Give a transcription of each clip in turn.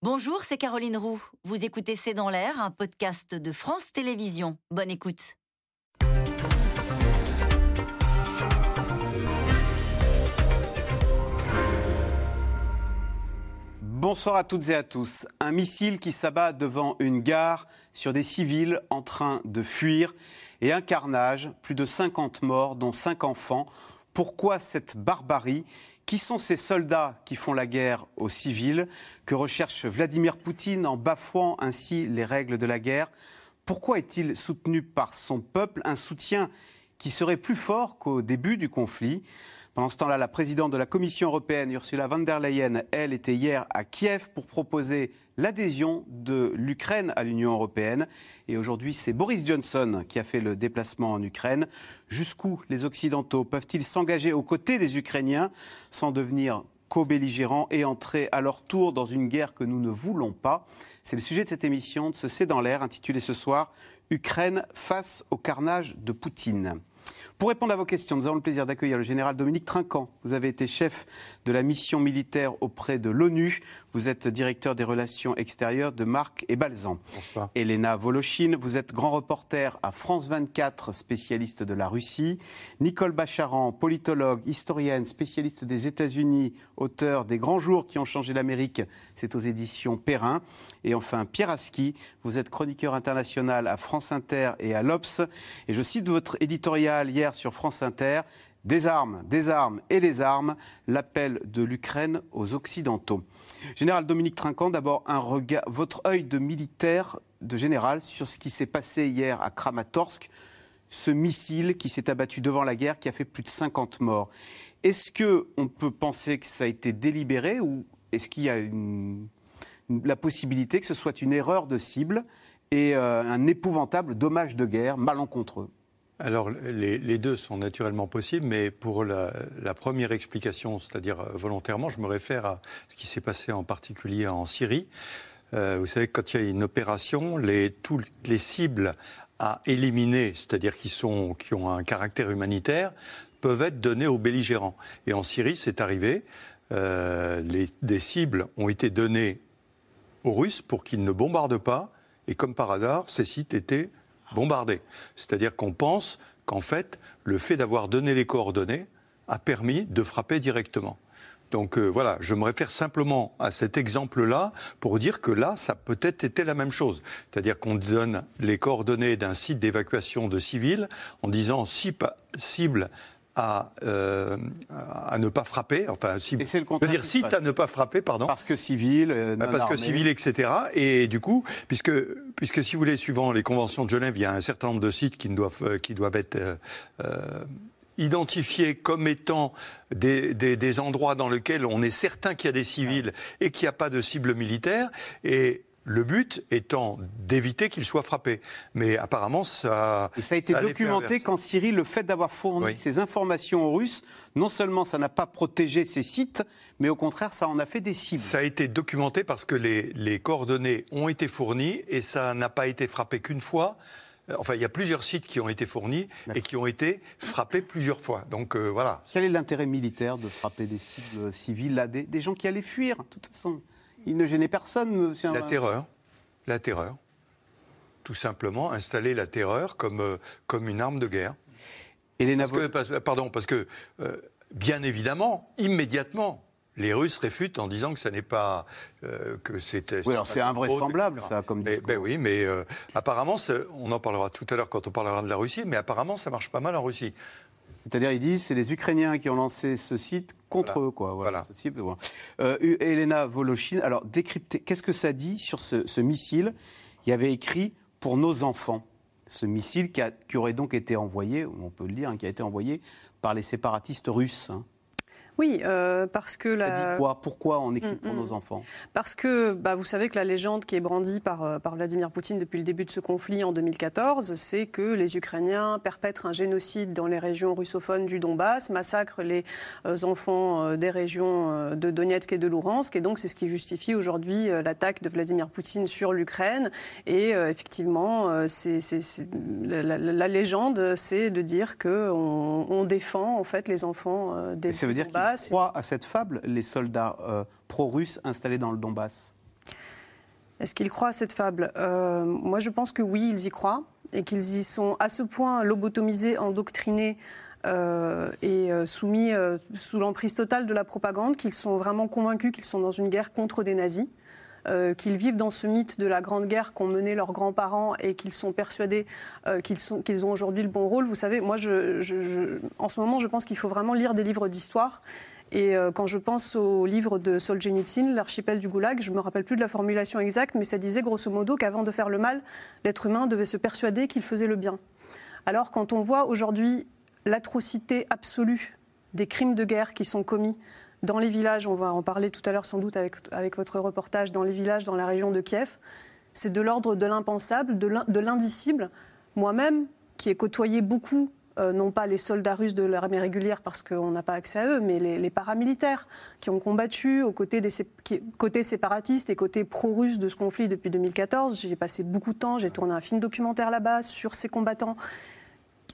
Bonjour, c'est Caroline Roux. Vous écoutez C'est dans l'air, un podcast de France Télévisions. Bonne écoute. Bonsoir à toutes et à tous. Un missile qui s'abat devant une gare sur des civils en train de fuir et un carnage, plus de 50 morts, dont 5 enfants. Pourquoi cette barbarie? Qui sont ces soldats qui font la guerre aux civils Que recherche Vladimir Poutine en bafouant ainsi les règles de la guerre? Pourquoi est-il soutenu par son peuple Un soutien qui serait plus fort qu'au début du conflit? Pendant ce temps-là, la présidente de la Commission européenne, Ursula von der Leyen, elle était hier à Kiev pour proposer l'adhésion de l'Ukraine à l'Union européenne. Et aujourd'hui, c'est Boris Johnson qui a fait le déplacement en Ukraine. Jusqu'où les Occidentaux peuvent-ils s'engager aux côtés des Ukrainiens sans devenir co-belligérants et entrer à leur tour dans une guerre que nous ne voulons pas? C'est le sujet de cette émission de ce C'est dans l'air, intitulée ce soir Ukraine face au carnage de Poutine. Pour répondre à vos questions, nous avons le plaisir d'accueillir le général Dominique Trinquant. Vous avez été chef de la mission militaire auprès de l'ONU. Vous êtes directeur des relations extérieures de Marc et Balzan. Bonsoir. Elena Volochine, vous êtes grand reporter à France 24, spécialiste de la Russie. Nicole Bacharan, politologue, historienne, spécialiste des États-Unis, auteur des grands jours qui ont changé l'Amérique, c'est aux éditions Perrin. Et enfin, Pierre Aski, vous êtes chroniqueur international à France Inter et à l'Obs. Et je cite votre éditorial hier sur France Inter. Des armes, des armes et des armes, l'appel de l'Ukraine aux Occidentaux. Général Dominique Trinquant, d'abord un regard, votre œil de militaire, de général, sur ce qui s'est passé hier à Kramatorsk, ce missile qui s'est abattu devant la guerre, qui a fait plus de 50 morts. Est-ce qu'on peut penser que ça a été délibéré ou est-ce qu'il y a la possibilité que ce soit une erreur de cible et euh, un épouvantable dommage de guerre malencontreux? Alors, les, deux sont naturellement possibles, mais pour la, la première explication, c'est-à-dire euh, volontairement, je me réfère à ce qui s'est passé en particulier en Syrie. Euh, vous savez, quand il y a une opération, les, toutes les cibles à éliminer, c'est-à-dire qui, sont, qui ont un caractère humanitaire, peuvent être données aux belligérants. Et en Syrie, c'est arrivé. Euh, les, des cibles ont été données aux Russes pour qu'ils ne bombardent pas. Et comme par hasard, ces sites étaient bombardés. C'est-à-dire qu'on pense qu'en fait, le fait d'avoir donné les coordonnées a permis de frapper directement. Donc euh, voilà, je me réfère simplement à cet exemple-là pour dire que là, ça peut-être été la même chose. C'est-à-dire qu'on donne les coordonnées d'un site d'évacuation de civils en disant cible à, euh, à, ne pas frapper, enfin, si, c'est le dire site à ne pas frapper, pardon. Parce que civil, euh, parce que civil, etc. Et du coup, puisque, puisque si vous voulez, suivant les conventions de Genève, il y a un certain nombre de sites qui doivent, euh, qui doivent être euh, identifiés comme étant des, des, des, endroits dans lesquels on est certain qu'il y a des civils et qu'il n'y a pas de cible militaire. Et le but étant d'éviter qu'il soit frappé. Mais apparemment, ça. Et ça a été ça documenté qu'en Syrie, le fait d'avoir fourni oui. ces informations aux Russes, non seulement ça n'a pas protégé ces sites, mais au contraire, ça en a fait des cibles. Ça a été documenté parce que les, les coordonnées ont été fournies et ça n'a pas été frappé qu'une fois. Enfin, il y a plusieurs sites qui ont été fournis et qui ont été frappés plusieurs fois. Donc euh, voilà. Quel est l'intérêt militaire de frapper des cibles civiles, là, des, des gens qui allaient fuir, de toute façon? Il ne gênait personne, monsieur. La terreur. La terreur. Tout simplement, installer la terreur comme, euh, comme une arme de guerre. Elena parce que, pardon, parce que, euh, bien évidemment, immédiatement, les Russes réfutent en disant que ça n'est pas euh, que c'était. Oui, alors c'est invraisemblable ça, comme mais, ben oui, mais euh, apparemment, on en parlera tout à l'heure quand on parlera de la Russie, mais apparemment ça marche pas mal en Russie. C'est-à-dire, ils disent c'est les Ukrainiens qui ont lancé ce site contre voilà. eux, quoi. Voilà. Euh, Elena Voloshin, alors décryptez, qu'est-ce que ça dit sur ce, ce, missile? Il y avait écrit pour nos enfants. Ce missile qui, a, qui, aurait donc été envoyé, on peut le dire, hein, qui a été envoyé par les séparatistes russes. Hein. Oui, euh, parce que la... Ça dit quoi? Pourquoi on écrit pour mm nos enfants? Parce que bah, vous savez que la légende qui est brandie par, euh, par Vladimir Poutine depuis le début de ce conflit en 2014, c'est que les Ukrainiens perpètrent un génocide dans les régions russophones du Donbass, massacrent les euh, enfants des régions de Donetsk et de Luhansk, et donc c'est ce qui justifie aujourd'hui l'attaque de Vladimir Poutine sur l'Ukraine. Et effectivement, c'est, la, la, la, légende, c'est de dire qu'on on défend en fait les enfants des ça veut dire Donbass. Croient à cette fable les soldats euh, pro-russes installés dans le Donbass? Est-ce qu'ils croient à cette fable? Moi, je pense que oui, ils y croient et qu'ils y sont à ce point lobotomisés, endoctrinés euh, et euh, soumis euh, sous l'emprise totale de la propagande, qu'ils sont vraiment convaincus qu'ils sont dans une guerre contre des nazis. Qu'ils vivent dans ce mythe de la grande guerre qu'ont mené leurs grands-parents et qu'ils sont persuadés qu'ils, sont, qu'ils ont aujourd'hui le bon rôle. Vous savez, moi, je, en ce moment, je pense qu'il faut vraiment lire des livres d'histoire. Et quand je pense au livre de Solzhenitsyn, L'archipel du Goulag, je ne me rappelle plus de la formulation exacte, mais ça disait grosso modo qu'avant de faire le mal, l'être humain devait se persuader qu'il faisait le bien. Alors quand on voit aujourd'hui l'atrocité absolue des crimes de guerre qui sont commis dans les villages, on va en parler tout à l'heure sans doute avec, votre reportage, dans les villages dans la région de Kiev, c'est de l'ordre de l'impensable, de l'indicible. Moi-même, qui ai côtoyé beaucoup, euh, non pas les soldats russes de l'armée régulière parce qu'on n'a pas accès à eux, mais les, paramilitaires qui ont combattu aux côtés des côtés séparatistes et côtés pro-russes de ce conflit depuis 2014. J'ai passé beaucoup de temps, j'ai tourné un film documentaire là-bas sur ces combattants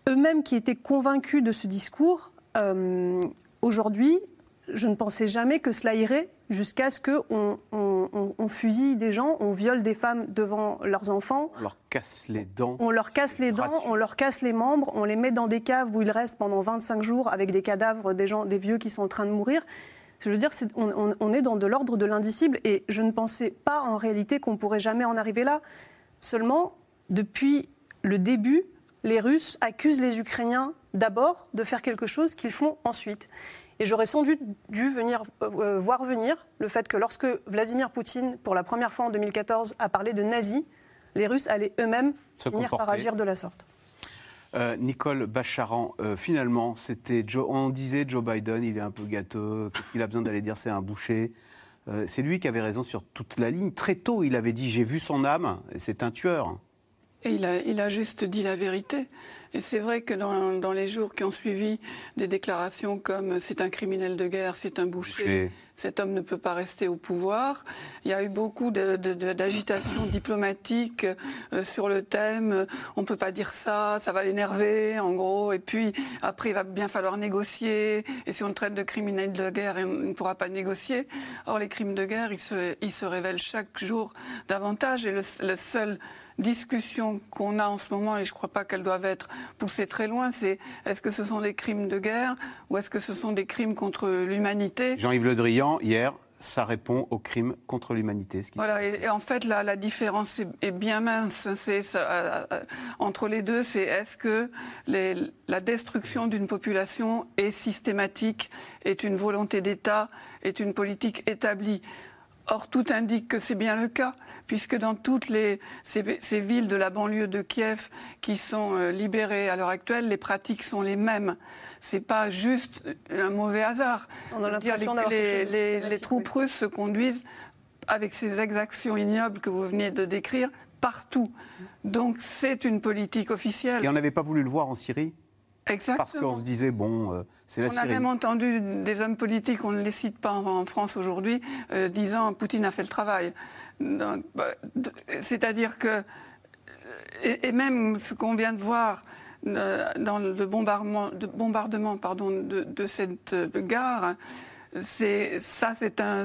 eux-mêmes qui étaient convaincus de ce discours, euh, aujourd'hui, je ne pensais jamais que cela irait jusqu'à ce qu'on on, fusille des gens, on viole des femmes devant leurs enfants. On leur casse les dents. On leur casse les dents, on leur casse les membres, on les met dans des caves où ils restent pendant 25 jours avec des cadavres des gens, des vieux qui sont en train de mourir. Je veux dire, on, on est dans de l'ordre de l'indicible et je ne pensais pas en réalité qu'on pourrait jamais en arriver là. Seulement, depuis le début, les Russes accusent les Ukrainiens d'abord de faire quelque chose qu'ils font ensuite. Et j'aurais sans doute dû venir, euh, voir venir le fait que lorsque Vladimir Poutine, pour la première fois en 2014, a parlé de nazis, les Russes allaient eux-mêmes finir par agir de la sorte. Euh, Nicole Bacharan, euh, finalement, c'était on disait Joe Biden, il est un peu gâteux, qu'est-ce qu'il a besoin d'aller dire c'est un boucher C'est lui qui avait raison sur toute la ligne. Très tôt, il avait dit j'ai vu son âme, c'est un tueur. Et il a, il a juste dit la vérité. Et c'est vrai que dans, dans, les jours qui ont suivi, des déclarations comme c'est un criminel de guerre, c'est un boucher, cet homme ne peut pas rester au pouvoir. Il y a eu beaucoup d'agitation diplomatique euh, sur le thème. On peut pas dire ça, ça va l'énerver, en gros. Et puis après, il va bien falloir négocier. Et si on le traite de criminel de guerre, on ne pourra pas négocier. Or, les crimes de guerre, ils se, ils se révèlent chaque jour davantage. Et le, le seul discussion qu'on a en ce moment, et je ne crois pas qu'elles doivent être poussées très loin, c'est est-ce que ce sont des crimes de guerre ou est-ce que ce sont des crimes contre l'humanité? Jean-Yves Le Drian, hier, ça répond aux crimes contre l'humanité. Voilà, et, en fait, la, la différence est, bien mince. C'est euh, euh, entre les deux, c'est est-ce que les, la destruction d'une population est systématique, est une volonté d'État, est une politique établie? Or, tout indique que c'est bien le cas, puisque dans toutes les, ces, villes de la banlieue de Kiev qui sont euh, libérées à l'heure actuelle, les pratiques sont les mêmes. C'est pas juste un mauvais hasard. On a l'impression les, les, les, troupes russes se conduisent avec ces exactions ignobles que vous venez de décrire partout. Donc c'est une politique officielle. Et on n'avait pas voulu le voir en Syrie? Exactement. Parce qu'on se disait, bon, euh, c'est la On a même entendu des hommes politiques, on ne les cite pas en, France aujourd'hui, euh, disant Poutine a fait le travail. Bah, c'est-à-dire que, et, même ce qu'on vient de voir euh, dans le bombardement, de, bombardement pardon, de, cette gare, c'est ça, c'est un,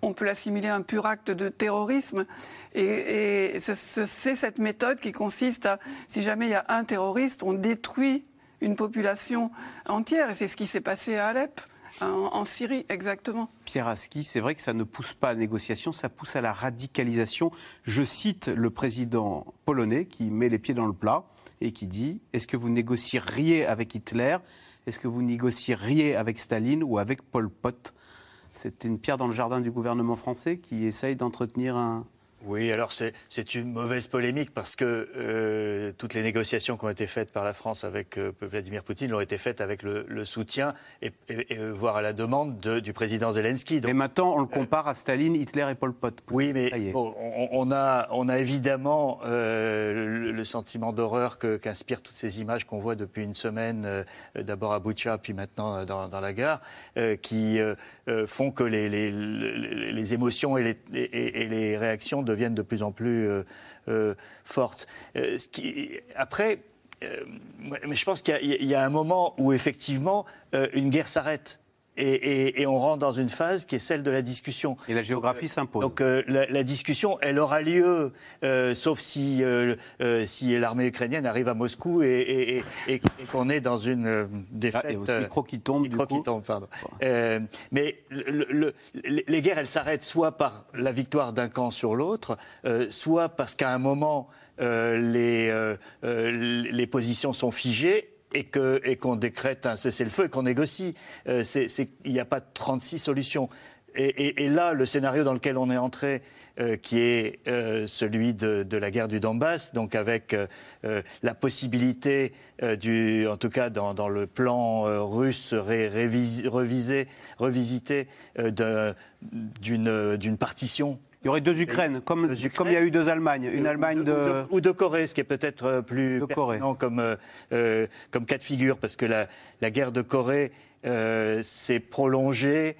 on peut l'assimiler à un pur acte de terrorisme. Et, et c'est cette méthode qui consiste à, si jamais il y a un terroriste, on détruit une population entière. Et c'est ce qui s'est passé à Alep. En, Syrie, exactement. Pierre Aski, c'est vrai que ça ne pousse pas à la négociation, ça pousse à la radicalisation. Je cite le président polonais qui met les pieds dans le plat et qui dit Est-ce que vous négocieriez avec Hitler? Est-ce que vous négocieriez avec Staline ou avec Pol Pot? C'est une pierre dans le jardin du gouvernement français qui essaye d'entretenir un, oui, alors c'est une mauvaise polémique parce que euh, toutes les négociations qui ont été faites par la France avec euh, Vladimir Poutine ont été faites avec le, le soutien et, et, et, voire à la demande de, du président Zelensky. Donc, et maintenant, on le compare à Staline, Hitler et Pol Pot. Oui, mais bon, on, on, a, on a évidemment euh, le, le, sentiment d'horreur qu'inspirent toutes ces images qu'on voit depuis une semaine, euh, d'abord à Boucha, puis maintenant dans, dans la gare, euh, qui font que les, les, les, émotions et les, et, les réactions de deviennent de plus en plus euh, euh, fortes. Euh, après, je pense qu'il y, a un moment où effectivement une guerre s'arrête. Et, on rentre dans une phase qui est celle de la discussion. Et la géographie s'impose. Donc euh, la, discussion, elle aura lieu, euh, sauf si, euh, si l'armée ukrainienne arrive à Moscou et, qu'on est dans une défaite. Ah, et micro qui tombe. Micro qui tombe, pardon. mais les guerres, elles s'arrêtent soit par la victoire d'un camp sur l'autre, soit parce qu'à un moment, les, les positions sont figées et qu'on décrète un cessez-le-feu et qu'on négocie. Euh, il n'y a pas 36 solutions. Et, et, là, le scénario dans lequel on est entré, euh, qui est euh, celui de, la guerre du Donbass, donc avec la possibilité, en tout cas dans, le plan russe ré, révisé, revisité, d'une partition il y aurait deux Ukraines, comme, comme il y a eu deux Allemagnes. Une Allemagne de... Ou, de, Corée, ce qui est peut-être euh, plus pertinent comme, euh, euh, comme cas de figure, parce que la, la guerre de Corée s'est prolongée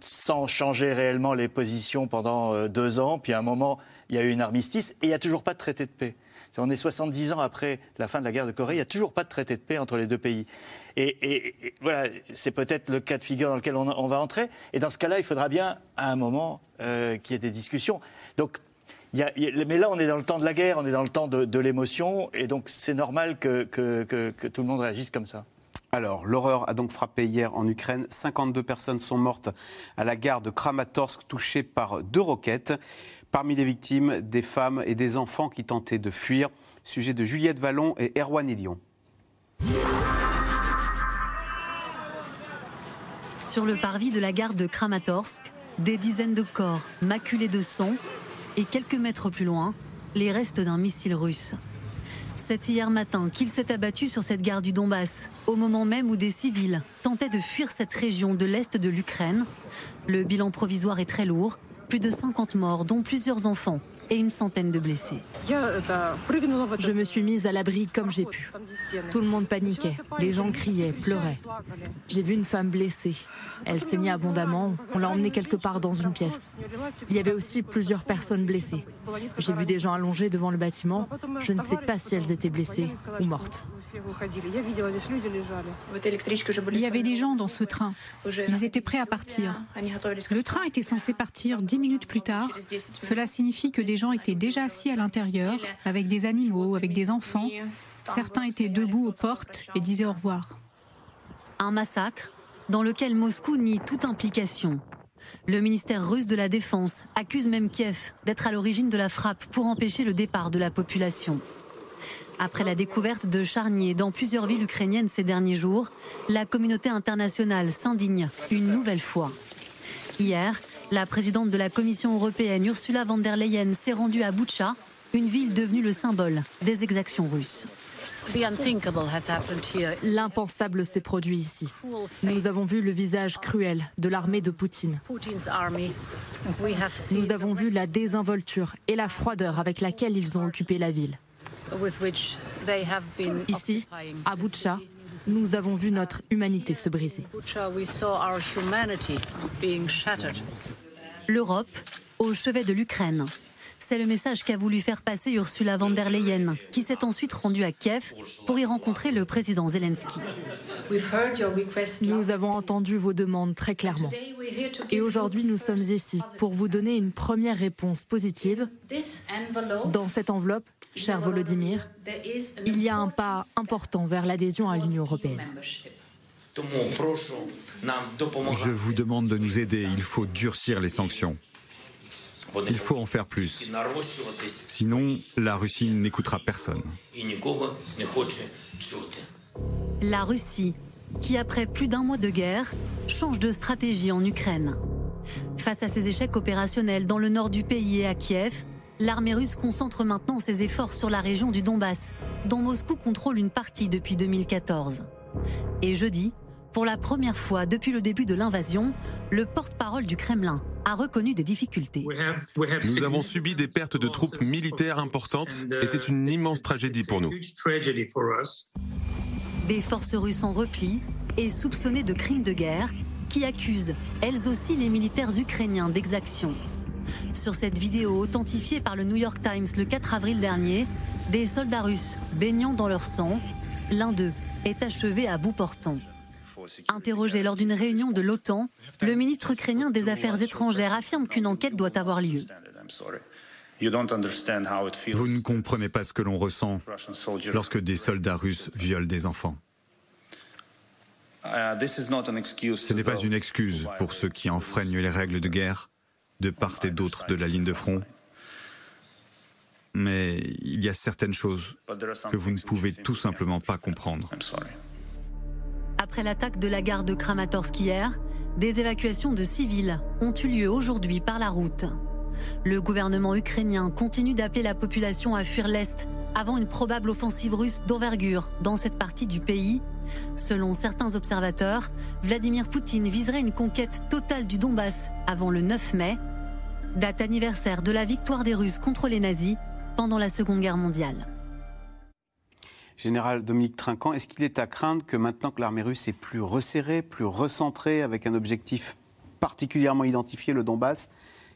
sans changer réellement les positions pendant deux ans. Puis à un moment, il y a eu une armistice et il n'y a toujours pas de traité de paix. On est 70 ans après la fin de la guerre de Corée, il n'y a toujours pas de traité de paix entre les deux pays. Et, voilà, c'est peut-être le cas de figure dans lequel on, va entrer. Et dans ce cas-là, il faudra bien, à un moment, euh, qu'il y ait des discussions. Donc, mais là, on est dans le temps de la guerre, on est dans le temps de, l'émotion, et donc c'est normal que, tout le monde réagisse comme ça. Alors, l'horreur a donc frappé hier en Ukraine. 52 personnes sont mortes à la gare de Kramatorsk, touchées par deux roquettes. Parmi les victimes, des femmes et des enfants qui tentaient de fuir. Sujet de Juliette Vallon et Erwan Elion. Sur le parvis de la gare de Kramatorsk, des dizaines de corps maculés de sang et quelques mètres plus loin, les restes d'un missile russe. C'est hier matin qu'il s'est abattu sur cette gare du Donbass, au moment même où des civils tentaient de fuir cette région de l'Est de l'Ukraine. Le bilan provisoire est très lourd, plus de 50 morts, dont plusieurs enfants et une centaine de blessés. Je me suis mise à l'abri comme j'ai pu. Tout le monde paniquait, les gens criaient, pleuraient. J'ai vu une femme blessée. Elle saignait abondamment. On l'a emmenée quelque part dans une pièce. Il y avait aussi plusieurs personnes blessées. J'ai vu des gens allongés devant le bâtiment. Je ne sais pas si elles étaient blessées ou mortes. Il y avait des gens dans ce train. Ils étaient prêts à partir. Le train était censé partir dix minutes plus tard. Cela signifie que des les gens étaient déjà assis à l'intérieur, avec des animaux, avec des enfants. Certains étaient debout aux portes et disaient au revoir. Un massacre dans lequel Moscou nie toute implication. Le ministère russe de la Défense accuse même Kiev d'être à l'origine de la frappe pour empêcher le départ de la population. Après la découverte de charniers dans plusieurs villes ukrainiennes ces derniers jours, la communauté internationale s'indigne une nouvelle fois. Hier, la présidente de la Commission européenne, Ursula von der Leyen, s'est rendue à Boucha, une ville devenue le symbole des exactions russes. L'impensable s'est produit ici. Nous avons vu le visage cruel de l'armée de Poutine. Nous avons vu la désinvolture et la froideur avec laquelle ils ont occupé la ville. Ici, à Boucha, nous avons vu notre humanité se briser. L'Europe au chevet de l'Ukraine. C'est le message qu'a voulu faire passer Ursula von der Leyen, qui s'est ensuite rendue à Kiev pour y rencontrer le président Zelensky. Nous avons entendu vos demandes très clairement. Et aujourd'hui, nous sommes ici pour vous donner une première réponse positive. Dans cette enveloppe, cher Volodymyr, il y a un pas important vers l'adhésion à l'Union européenne. Je vous demande de nous aider. Il faut durcir les sanctions. Il faut en faire plus. Sinon, la Russie n'écoutera personne. La Russie, qui après plus d'un mois de guerre, change de stratégie en Ukraine. Face à ses échecs opérationnels dans le nord du pays et à Kiev, l'armée russe concentre maintenant ses efforts sur la région du Donbass, dont Moscou contrôle une partie depuis 2014. Et jeudi, pour la première fois depuis le début de l'invasion, le porte-parole du Kremlin a reconnu des difficultés. Nous avons subi des pertes de troupes militaires importantes et c'est une immense tragédie pour nous. Des forces russes en repli et soupçonnées de crimes de guerre qui accusent, elles aussi, les militaires ukrainiens d'exactions. Sur cette vidéo authentifiée par le New York Times le 4 avril dernier, des soldats russes baignant dans leur sang, l'un d'eux est achevé à bout portant. Interrogé lors d'une réunion de l'OTAN, le ministre ukrainien des Affaires étrangères affirme qu'une enquête doit avoir lieu. Vous ne comprenez pas ce que l'on ressent lorsque des soldats russes violent des enfants. Ce n'est pas une excuse pour ceux qui enfreignent les règles de guerre de part et d'autre de la ligne de front. Mais il y a certaines choses que vous ne pouvez tout simplement pas comprendre. Après l'attaque de la gare de Kramatorsk hier, des évacuations de civils ont eu lieu aujourd'hui par la route. Le gouvernement ukrainien continue d'appeler la population à fuir l'Est avant une probable offensive russe d'envergure dans cette partie du pays. Selon certains observateurs, Vladimir Poutine viserait une conquête totale du Donbass avant le 9 mai, date anniversaire de la victoire des Russes contre les nazis pendant la Seconde Guerre mondiale. Général Dominique Trinquant, est-ce qu'il est à craindre que maintenant que l'armée russe est plus resserrée, plus recentrée, avec un objectif particulièrement identifié, le Donbass,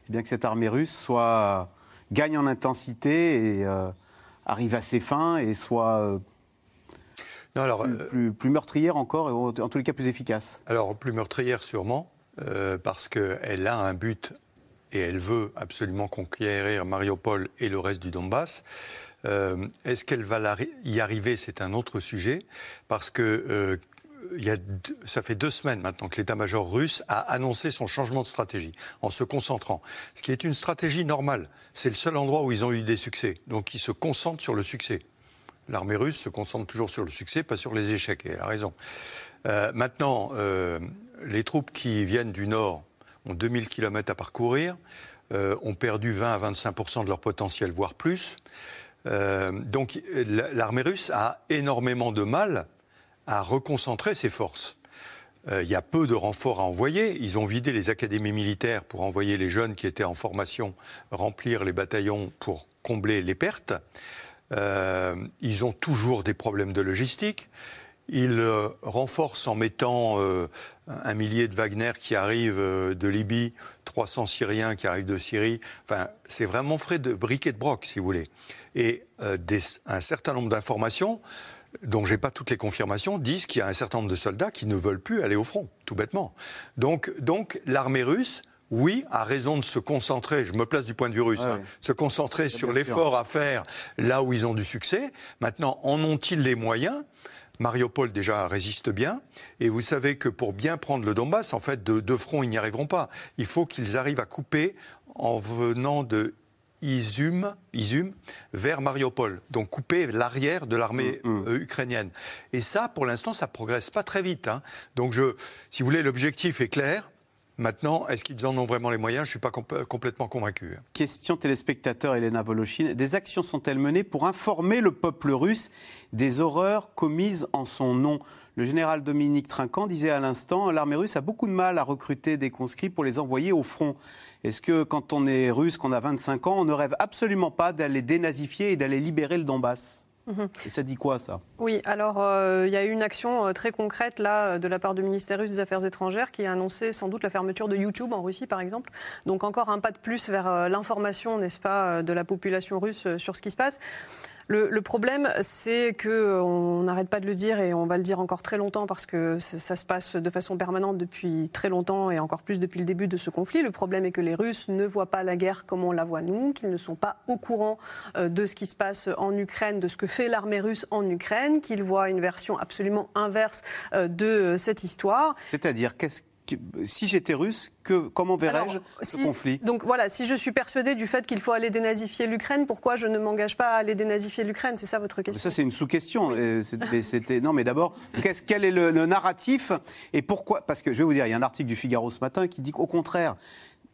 eh bien que cette armée russe soit gagne en intensité et euh, arrive à ses fins et soit euh, alors, euh, plus, meurtrière encore, et en tous les cas plus efficace? Alors, plus meurtrière sûrement, parce qu'elle a un but et elle veut absolument conquérir Mariupol et le reste du Donbass. Euh, est-ce qu'elle va y arriver C'est un autre sujet, parce que euh, ça fait deux semaines maintenant que l'état-major russe a annoncé son changement de stratégie en se concentrant. Ce qui est une stratégie normale. C'est le seul endroit où ils ont eu des succès. Donc ils se concentrent sur le succès. L'armée russe se concentre toujours sur le succès, pas sur les échecs, et elle a raison. Euh, maintenant, les troupes qui viennent du nord ont 2000 km à parcourir, ont perdu 20 à 25 de leur potentiel, voire plus. Euh, donc l'armée russe a énormément de mal à reconcentrer ses forces. Euh, il y a peu de renforts à envoyer. Ils ont vidé les académies militaires pour envoyer les jeunes qui étaient en formation remplir les bataillons pour combler les pertes. ils ont toujours des problèmes de logistique. Ils renforcent en mettant un millier de Wagner qui arrivent euh, de Libye, 300 Syriens qui arrivent de Syrie. Enfin, c'est vraiment frais de briquet et de broc, si vous voulez. Et euh, un certain nombre d'informations, dont j'ai pas toutes les confirmations, disent qu'il y a un certain nombre de soldats qui ne veulent plus aller au front, tout bêtement. Donc, donc l'armée russe, oui, a raison de se concentrer, je me place du point de vue russe, hein, se concentrer sur l'effort à faire là où ils ont du succès. Maintenant, en ont-ils les moyens? Mariupol déjà résiste bien. Et vous savez que pour bien prendre le Donbass, en fait, de, de front, ils n'y arriveront pas. Il faut qu'ils arrivent à couper en venant de Izum, Izum vers Mariupol, donc couper l'arrière de l'armée mm, mm. Euh, ukrainienne. Et ça, pour l'instant, ça progresse pas très vite. Hein. Donc, je, si vous voulez, l'objectif est clair. Maintenant, est-ce qu'ils en ont vraiment les moyens? Je ne suis pas complètement convaincu. Question téléspectateur Elena Voloshin. Des actions sont-elles menées pour informer le peuple russe des horreurs commises en son nom? Le général Dominique Trinquant disait à l'instant l'armée russe a beaucoup de mal à recruter des conscrits pour les envoyer au front. Est-ce que quand on est russe, qu'on a 25 ans, on ne rêve absolument pas d'aller dénazifier et d'aller libérer le Donbass? Mhm. Et ça dit quoi, ça? Oui, alors euh, il y a eu une action euh, très concrète là de la part du ministère russe des Affaires étrangères qui a annoncé sans doute la fermeture de YouTube en Russie, par exemple. Donc encore un pas de plus vers euh, l'information, n'est-ce pas, de la population russe sur ce qui se passe. Le, problème, c'est que on n'arrête pas de le dire et on va le dire encore très longtemps parce que ça se passe de façon permanente depuis très longtemps et encore plus depuis le début de ce conflit. Le problème est que les Russes ne voient pas la guerre comme on la voit nous, qu'ils ne sont pas au courant euh, de ce qui se passe en Ukraine, de ce que fait l'armée russe en Ukraine, qu'ils voient une version absolument inverse euh, de cette histoire. C'est-à-dire, qu'est-ce si j'étais russe, que, comment verrais-je ce conflit? Donc voilà, si je suis persuadé du fait qu'il faut aller dénazifier l'Ukraine, pourquoi je ne m'engage pas à aller dénazifier l'Ukraine? C'est ça votre question. Ça, c'est une sous-question. Non, mais d'abord, quel est le, le narratif? Et pourquoi? Parce que je vais vous dire, il y a un article du Figaro ce matin qui dit qu'au contraire,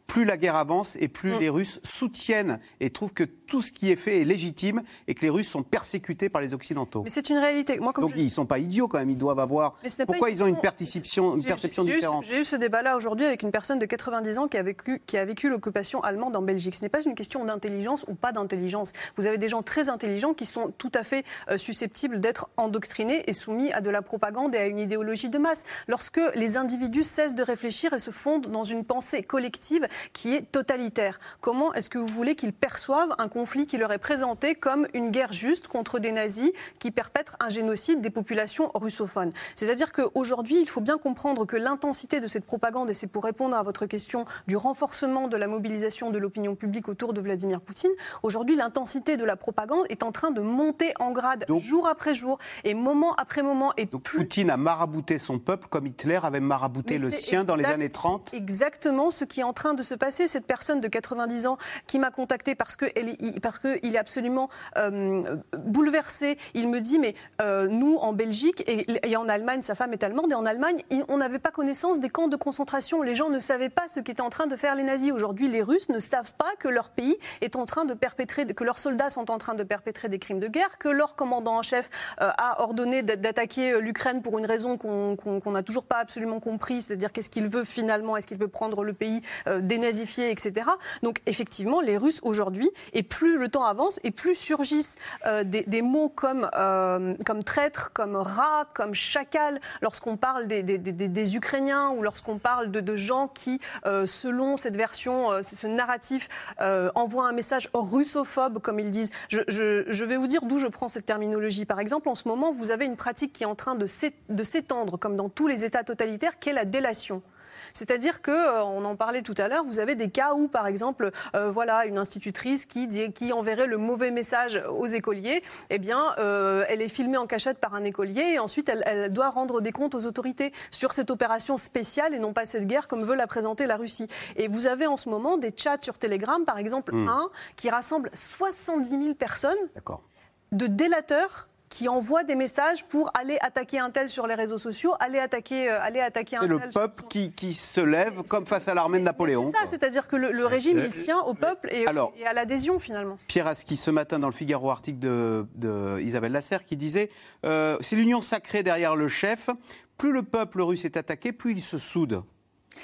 plus la guerre avance et plus mm. les Russes soutiennent et trouvent que tout ce qui est fait est légitime et que les Russes sont persécutés par les Occidentaux. Mais c'est une réalité. Moi, Donc ils ne sont pas idiots quand même, ils doivent avoir... Pourquoi ils ont une perception, une perception différente J'ai eu ce débat-là aujourd'hui avec une personne de 90 ans qui a vécu, qui a vécu l'occupation allemande en Belgique. Ce n'est pas une question d'intelligence ou pas d'intelligence. Vous avez des gens très intelligents qui sont tout à fait euh, susceptibles d'être endoctrinés et soumis à de la propagande et à une idéologie de masse. Lorsque les individus cessent de réfléchir et se fondent dans une pensée collective, qui est totalitaire. Comment est-ce que vous voulez qu'ils perçoivent un conflit qui leur est présenté comme une guerre juste contre des nazis qui perpètrent un génocide des populations russophones? C'est-à-dire qu'aujourd'hui, il faut bien comprendre que l'intensité de cette propagande, et c'est pour répondre à votre question du renforcement de la mobilisation de l'opinion publique autour de Vladimir Poutine, aujourd'hui, l'intensité de la propagande est en train de monter en grade jour après jour et moment après moment. Et donc Poutine a marabouté son peuple comme Hitler avait marabouté le sien dans les années 30 Exactement ce qui est en train de se passer. Cette personne de 90 ans qui m'a contacté parce qu'il parce que est absolument euh, bouleversé. Il me dit, mais euh, nous, en Belgique et, en Allemagne, sa femme est allemande, et en Allemagne, on n'avait pas connaissance des camps de concentration. Les gens ne savaient pas ce qu'étaient en train de faire les nazis. Aujourd'hui, les Russes ne savent pas que leur pays est en train de perpétrer, que leurs soldats sont en train de perpétrer des crimes de guerre, que leur commandant en chef euh, a ordonné d'attaquer l'Ukraine pour une raison qu'on n'a toujours pas absolument compris, c'est-à-dire qu'est-ce qu'il veut finalement, est-ce qu'il veut prendre le pays dénazifié, etc. Donc effectivement, les Russes aujourd'hui, et plus le temps avance, et plus surgissent euh, des, mots comme, euh, comme traître, comme rat, comme chacal, lorsqu'on parle des, des, Ukrainiens ou lorsqu'on parle de, gens qui, euh, selon cette version, ce narratif, envoient un message russophobe, comme ils disent. Je, je vais vous dire d'où je prends cette terminologie. Par exemple, en ce moment, vous avez une pratique qui est en train de s'étendre, comme dans tous les États totalitaires, qui est la délation. C'est-à-dire que, euh, on en parlait tout à l'heure, vous avez des cas où, par exemple, euh, voilà, une institutrice qui, qui enverrait le mauvais message aux écoliers, eh bien, euh, elle est filmée en cachette par un écolier et ensuite elle, doit rendre des comptes aux autorités sur cette opération spéciale et non pas cette guerre comme veut la présenter la Russie. Et vous avez en ce moment des chats sur Telegram, par exemple, hmm. un qui rassemble 70 000 personnes de délateurs qui envoie des messages pour aller attaquer un tel sur les réseaux sociaux, aller attaquer, euh, aller attaquer un tel. C'est le peuple qui, qui, se lève comme face à l'armée de Napoléon. C'est ça, c'est-à-dire que le, régime, il tient au peuple et, à l'adhésion finalement. Pierre Aski, ce matin dans le Figaro, article de, de Isabelle Lasserre, qui disait euh, C'est l'union sacrée derrière le chef. Plus le peuple russe est attaqué, plus il se soude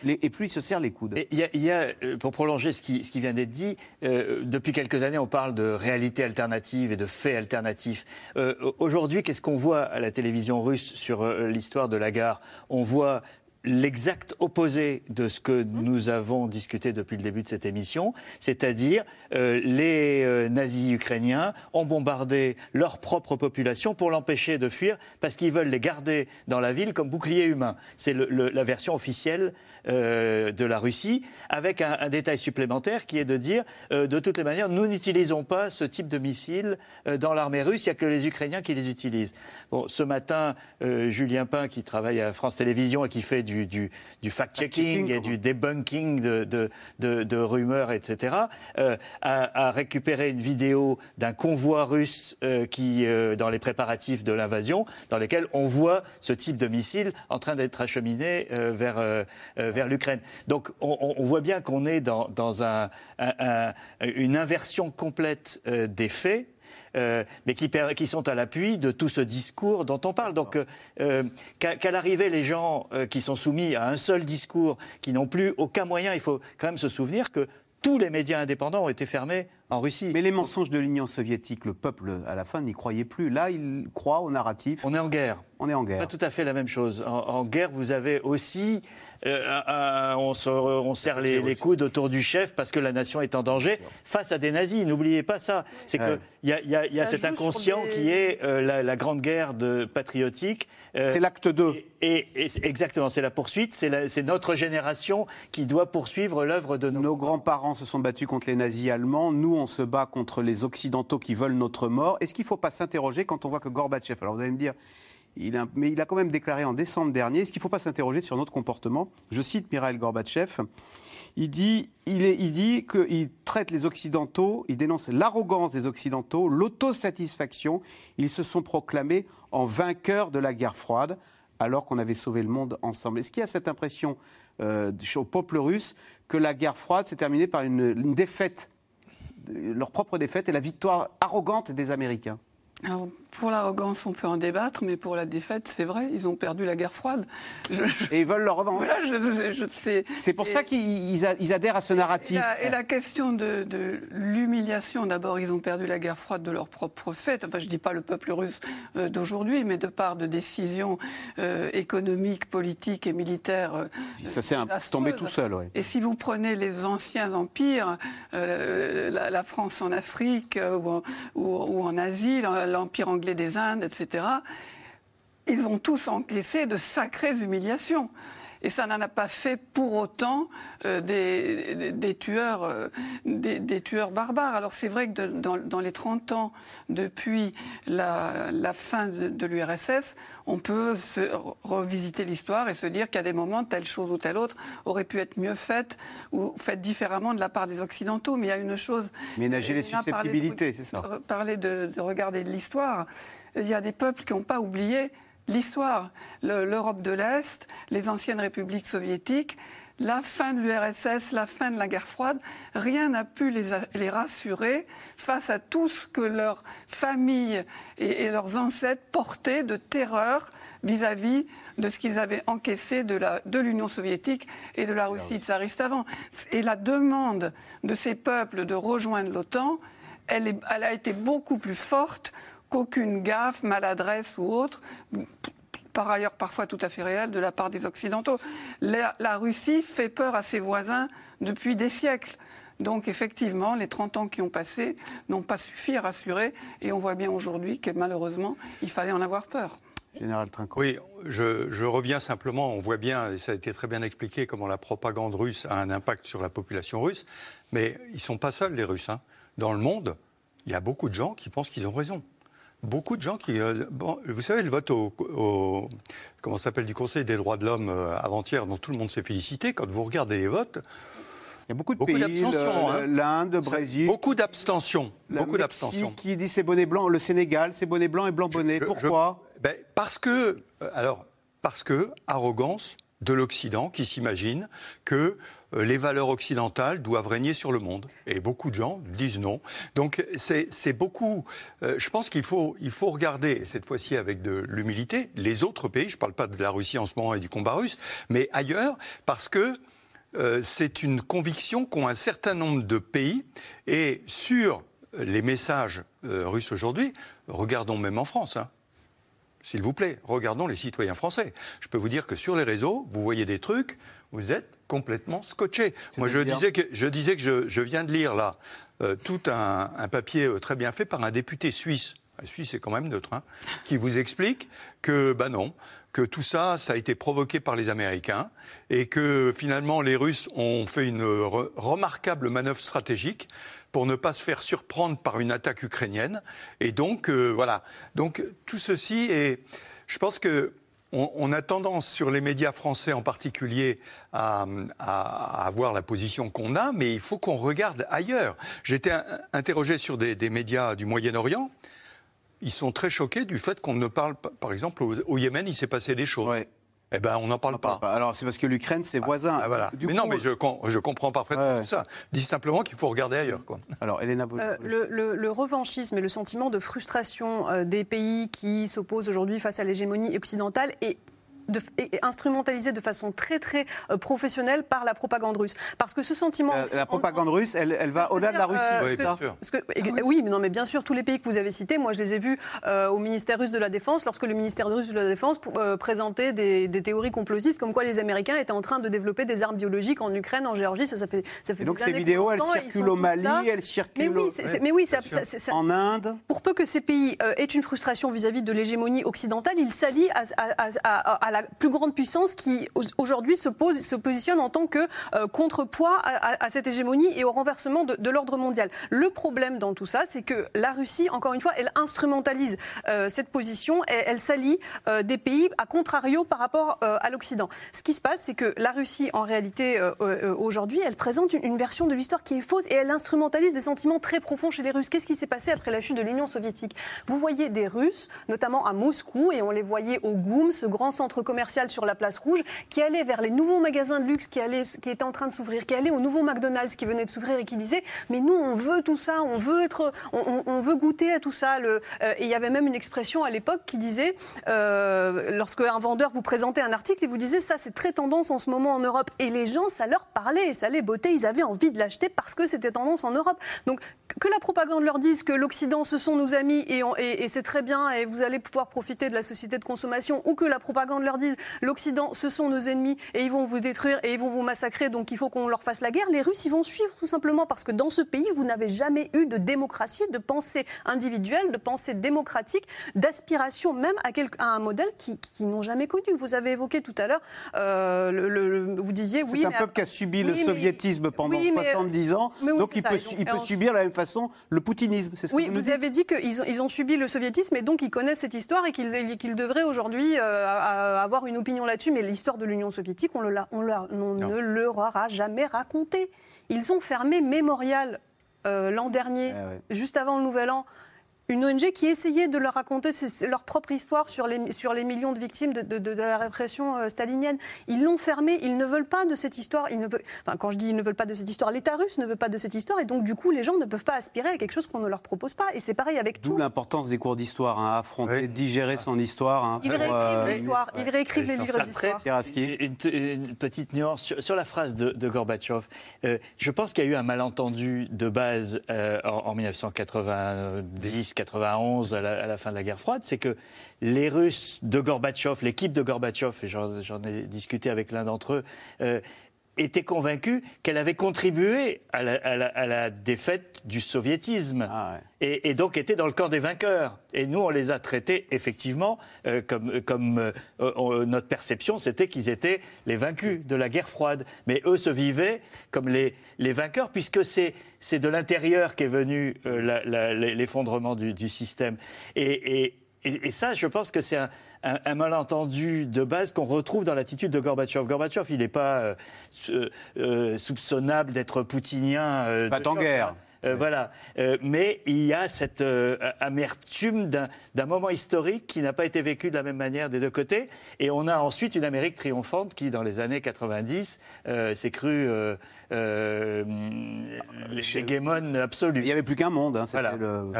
et plus il se serre les coudes. Il y, a, euh, pour prolonger ce qui, ce qui vient d'être dit, euh, depuis quelques années, on parle de réalité alternative et de faits alternatifs. Euh, aujourd'hui, qu'est-ce qu'on voit à la télévision russe sur l'histoire de la gare? On voit l'exact opposé de ce que nous avons discuté depuis le début de cette émission, c'est-à-dire euh, les euh, nazis ukrainiens ont bombardé leur propre population pour l'empêcher de fuir parce qu'ils veulent les garder dans la ville comme bouclier humain. C'est la version officielle euh, de la Russie, avec un, un, détail supplémentaire qui est de dire, de toutes les manières, nous n'utilisons pas ce type de missiles dans l'armée russe, il n'y a que les Ukrainiens qui les utilisent. Bon, ce matin, Julien Pain, qui travaille à France Télévisions et qui fait du du, fact-checking et du debunking de, rumeurs, etc., euh, a, récupéré une vidéo d'un convoi russe euh, qui, euh, dans les préparatifs de l'invasion, dans lesquels on voit ce type de missile en train d'être acheminé vers, vers l'Ukraine. Donc on, voit bien qu'on est dans, une inversion complète des faits euh, mais qui, sont à l'appui de tout ce discours dont on parle. Donc, euh, euh, qu'à l'arrivée, les gens qui sont soumis à un seul discours, qui n'ont plus aucun moyen, il faut quand même se souvenir que tous les médias indépendants ont été fermés en Russie. Mais les mensonges de l'Union soviétique, le peuple, à la fin, n'y croyait plus. Là, il croit au narratif. On est en guerre. On est en guerre. Pas tout à fait la même chose. En, guerre, vous avez aussi. Euh, on, on, serre les, coudes autour du chef parce que la nation est en danger face à des nazis. N'oubliez pas ça. C'est qu'il y a, y a, y a cet inconscient qui est euh, la, grande guerre de patriotique. Euh, c'est l'acte 2. Et, exactement, c'est la poursuite. C'est notre génération qui doit poursuivre l'œuvre de nos. Nos grands-parents se sont battus contre les nazis allemands. Nous, on se bat contre les Occidentaux qui veulent notre mort. Est-ce qu'il ne faut pas s'interroger quand on voit que Gorbatchev, alors vous allez me dire, mais il a quand même déclaré en décembre dernier, est-ce qu'il ne faut pas s'interroger sur notre comportement? Je cite Mikhail Gorbatchev, il dit, il, il dit qu'il traite les Occidentaux, il dénonce l'arrogance des Occidentaux, l'autosatisfaction. Ils se sont proclamés en vainqueurs de la guerre froide alors qu'on avait sauvé le monde ensemble. Est-ce qu'il y a cette impression euh, au peuple russe que la guerre froide s'est terminée par une défaite leur propre défaite et la victoire arrogante des Américains pour l'arrogance, on peut en débattre, mais pour la défaite, c'est vrai, ils ont perdu la guerre froide. Et ils veulent leur revanche. c'est pour ça qu'ils adhèrent à ce narratif. Et la, question de, l'humiliation, d'abord, ils ont perdu la guerre froide de leur propre fait. Enfin, je ne dis pas le peuple russe euh, d'aujourd'hui, mais de part de décisions euh, économiques, politiques et militaires. Euh, ça s'est tombé tout seul, oui. Et si vous prenez les anciens empires, la, France en Afrique ou, ou en Asie, l'empire anglais, des Indes, etc., ils ont tous encaissé de sacrées humiliations. Et ça n'en a pas fait pour autant euh, des, tueurs, euh, des, tueurs barbares. Alors c'est vrai que dans, les 30 ans depuis la, fin de, l'URSS, on peut se revisiter l'histoire et se dire qu'à des moments, telle chose ou telle autre aurait pu être mieux faite ou faite différemment de la part des Occidentaux. Mais il y a une chose... Ménager les susceptibilités, c'est ça? Parler de, de regarder de l'histoire. Il y a des peuples qui n'ont pas oublié l'histoire, l'Europe de l'Est, les anciennes républiques soviétiques, la fin de l'URSS, la fin de la guerre froide, rien n'a pu les, rassurer face à tout ce que leurs familles et, leurs ancêtres portaient de terreur vis-à-vis de ce qu'ils avaient encaissé de l'Union soviétique et de la Russie tsariste avant. Et la demande de ces peuples de rejoindre l'OTAN, elle, elle, a été beaucoup plus forte qu'aucune gaffe, maladresse ou autre, par ailleurs parfois tout à fait réelle, de la part des Occidentaux. La, Russie fait peur à ses voisins depuis des siècles. Donc effectivement, les 30 ans qui ont passé n'ont pas suffi à rassurer et on voit bien aujourd'hui que malheureusement, il fallait en avoir peur. Général Trinquant. Oui, je, je, reviens simplement, on voit bien, et ça a été très bien expliqué, comment la propagande russe a un impact sur la population russe, mais ils ne sont pas seuls les Russes. Hein. Dans le monde, il y a beaucoup de gens qui pensent qu'ils ont raison beaucoup de gens qui. Euh, bon, vous savez, le vote au, comment s'appelle du Conseil des droits de l'homme euh, avant-hier, dont tout le monde s'est félicité. Quand vous regardez les votes. Il y a beaucoup de pays, hein. l'Inde, le Brésil. Beaucoup d'abstention. Beaucoup d'abstention. Qui dit c'est bonnet blanc, le Sénégal, c'est bonnet blanc et blanc bonnet. Pourquoi? Ben, Parce que, euh, alors, parce que arrogance, de l'Occident qui s'imagine que euh, les valeurs occidentales doivent régner sur le monde. Et beaucoup de gens disent non. Donc c'est beaucoup. Euh, je pense qu'il faut, il faut regarder, cette fois-ci avec de l'humilité, les autres pays. Je ne parle pas de la Russie en ce moment et du combat russe, mais ailleurs, parce que euh, c'est une conviction qu'ont un certain nombre de pays. Et sur les messages russes aujourd'hui, regardons même en France. Hein, s'il vous plaît, regardons les citoyens français. Je peux vous dire que sur les réseaux, vous voyez des trucs, vous êtes complètement scotché. Moi, je disais, que, je disais que je, viens de lire là euh, tout un, papier euh, très bien fait par un député suisse. La Suisse est quand même neutre, hein, qui vous explique que, ben non, que tout ça, ça a été provoqué par les Américains et que finalement les Russes ont fait une remarquable manœuvre stratégique pour ne pas se faire surprendre par une attaque ukrainienne. Et donc, euh, voilà. Donc, tout ceci est. Je pense que. On, a tendance sur les médias français en particulier à, avoir la position qu'on a, mais il faut qu'on regarde ailleurs. J'étais interrogé sur des, médias du Moyen-Orient. Ils sont très choqués du fait qu'on ne parle pas. Par exemple, au, Yémen, il s'est passé des choses. Eh ben, on n'en parle pas. Alors, c'est parce que l'Ukraine, c'est ah, voisin. Ah, voilà. mais non, mais je, je comprends parfaitement tout ça. Dis simplement qu'il faut regarder ailleurs. Quoi. Alors, Elena, euh, le, revanchisme et le sentiment de frustration euh, des pays qui s'opposent aujourd'hui face à l'hégémonie occidentale est de, instrumentalisé de façon très très euh, professionnelle par la propagande russe. Parce que ce sentiment... La, propagande russe, elle, elle va au-delà de la Russie. oui, bien sûr. oui, mais non, mais bien sûr, tous les pays que vous avez cités, moi je les ai vus euh, au ministère russe de la Défense, lorsque le ministère russe de la Défense euh, présentait des, théories complotistes, comme quoi les Américains étaient en train de développer des armes biologiques en Ukraine, en Géorgie, ça, ça fait, ça fait donc ces vidéos, elles circulent au Mali, elles circulent mais oui, mais oui en Inde. Pour peu que ces pays aient une frustration vis-à-vis de l'hégémonie occidentale, ils s'allient à la plus grande puissance qui aujourd'hui se, pose, se positionne en tant que euh, contrepoids à, cette hégémonie et au renversement de, l'ordre mondial. Le problème dans tout ça, c'est que la Russie, encore une fois, elle instrumentalise euh, cette position et elle s'allie euh, des pays à contrario par rapport à l'Occident. Ce qui se passe, c'est que la Russie, en réalité, aujourd'hui, elle présente une, version de l'histoire qui est fausse et elle instrumentalise des sentiments très profonds chez les Russes. Qu'est-ce qui s'est passé après la chute de l'Union soviétique? Vous voyez des Russes, notamment à Moscou, et on les voyait au GOUM, ce grand centre commercial sur la place rouge, qui allait vers les nouveaux magasins de luxe qui, allaient, qui étaient en train de s'ouvrir, qui allait au nouveau McDonald's qui venait de s'ouvrir et qui disait Mais nous, on veut tout ça, on veut, être, on, veut goûter à tout ça. Euh, et il y avait même une expression à l'époque qui disait euh, Lorsque un vendeur vous présentait un article, il vous disait Ça, c'est très tendance en ce moment en Europe. Et les gens, ça leur parlait, ça les bottait, ils avaient envie de l'acheter parce que c'était tendance en Europe. Donc, que la propagande leur dise que l'Occident, ce sont nos amis et, et, et c'est très bien et vous allez pouvoir profiter de la société de consommation, ou que la propagande leur dise l'Occident, ce sont nos ennemis et ils vont vous détruire et ils vont vous massacrer, donc il faut qu'on leur fasse la guerre, les Russes, ils vont suivre tout simplement parce que dans ce pays, vous n'avez jamais eu de démocratie, de pensée individuelle, de pensée démocratique, d'aspiration même à, un modèle qui, n'ont jamais connu. Vous avez évoqué tout à l'heure, euh, le, vous disiez oui. C'est un peuple qui a subi le soviétisme pendant 70 ans, donc il, peut, il peut, subir de la même façon le poutinisme. C'est ce oui, vous, avez dit qu'ils ont, ils ont subi le soviétisme et donc ils connaissent cette histoire et qu'ils devraient aujourd'hui euh, avoir une opinion là-dessus. Mais l'histoire de l'Union soviétique, on, le, on, ne leur aura jamais raconté. Ils ont fermé Mémorial euh, l'an dernier, eh juste avant le Nouvel An une ONG qui essayait de leur raconter leur propre histoire sur les, sur les millions de victimes de, de, la répression euh, stalinienne. Ils l'ont fermée, ils ne veulent pas de cette histoire. Ils ne veulent, enfin, quand je dis ils ne veulent pas de cette histoire, l'État russe ne veut pas de cette histoire, et donc du coup, les gens ne peuvent pas aspirer à quelque chose qu'on ne leur propose pas. Et c'est pareil avec tout. D'où l'importance des cours d'histoire, hein, affronter, digérer son histoire. Hein, ils réécrivent euh, l'histoire, ils réécrivent les livres d'histoire. Une, une, petite nuance sur, la phrase de, de Gorbatchev. Euh, je pense qu'il y a eu un malentendu de base en, en 1990 91, à la, fin de la guerre froide, c'est que les Russes de Gorbatchev, l'équipe de Gorbatchev, et j'en ai discuté avec l'un d'entre eux, euh, étaient convaincus qu'elle avait contribué à la, défaite du soviétisme ah et, donc était dans le camp des vainqueurs. Et nous, on les a traités effectivement euh, comme, comme euh, notre perception, c'était qu'ils étaient les vaincus de la guerre froide. Mais eux se vivaient comme les, les vainqueurs, puisque c'est de l'intérieur qu'est venu euh, l'effondrement du, du, système. Et, et, et, ça, je pense que c'est un, un, malentendu de base qu'on retrouve dans l'attitude de Gorbatchev. Gorbatchev, il n'est pas euh, euh, soupçonnable d'être poutinien. Euh, pas en guerre. voilà. mais il y a cette amertume d'un moment historique qui n'a pas été vécu de la même manière des deux côtés. Et on a ensuite une Amérique triomphante qui, dans les années 90, s'est crue l'hégémone absolue. Il n'y avait plus qu'un monde. Hein, C'était le,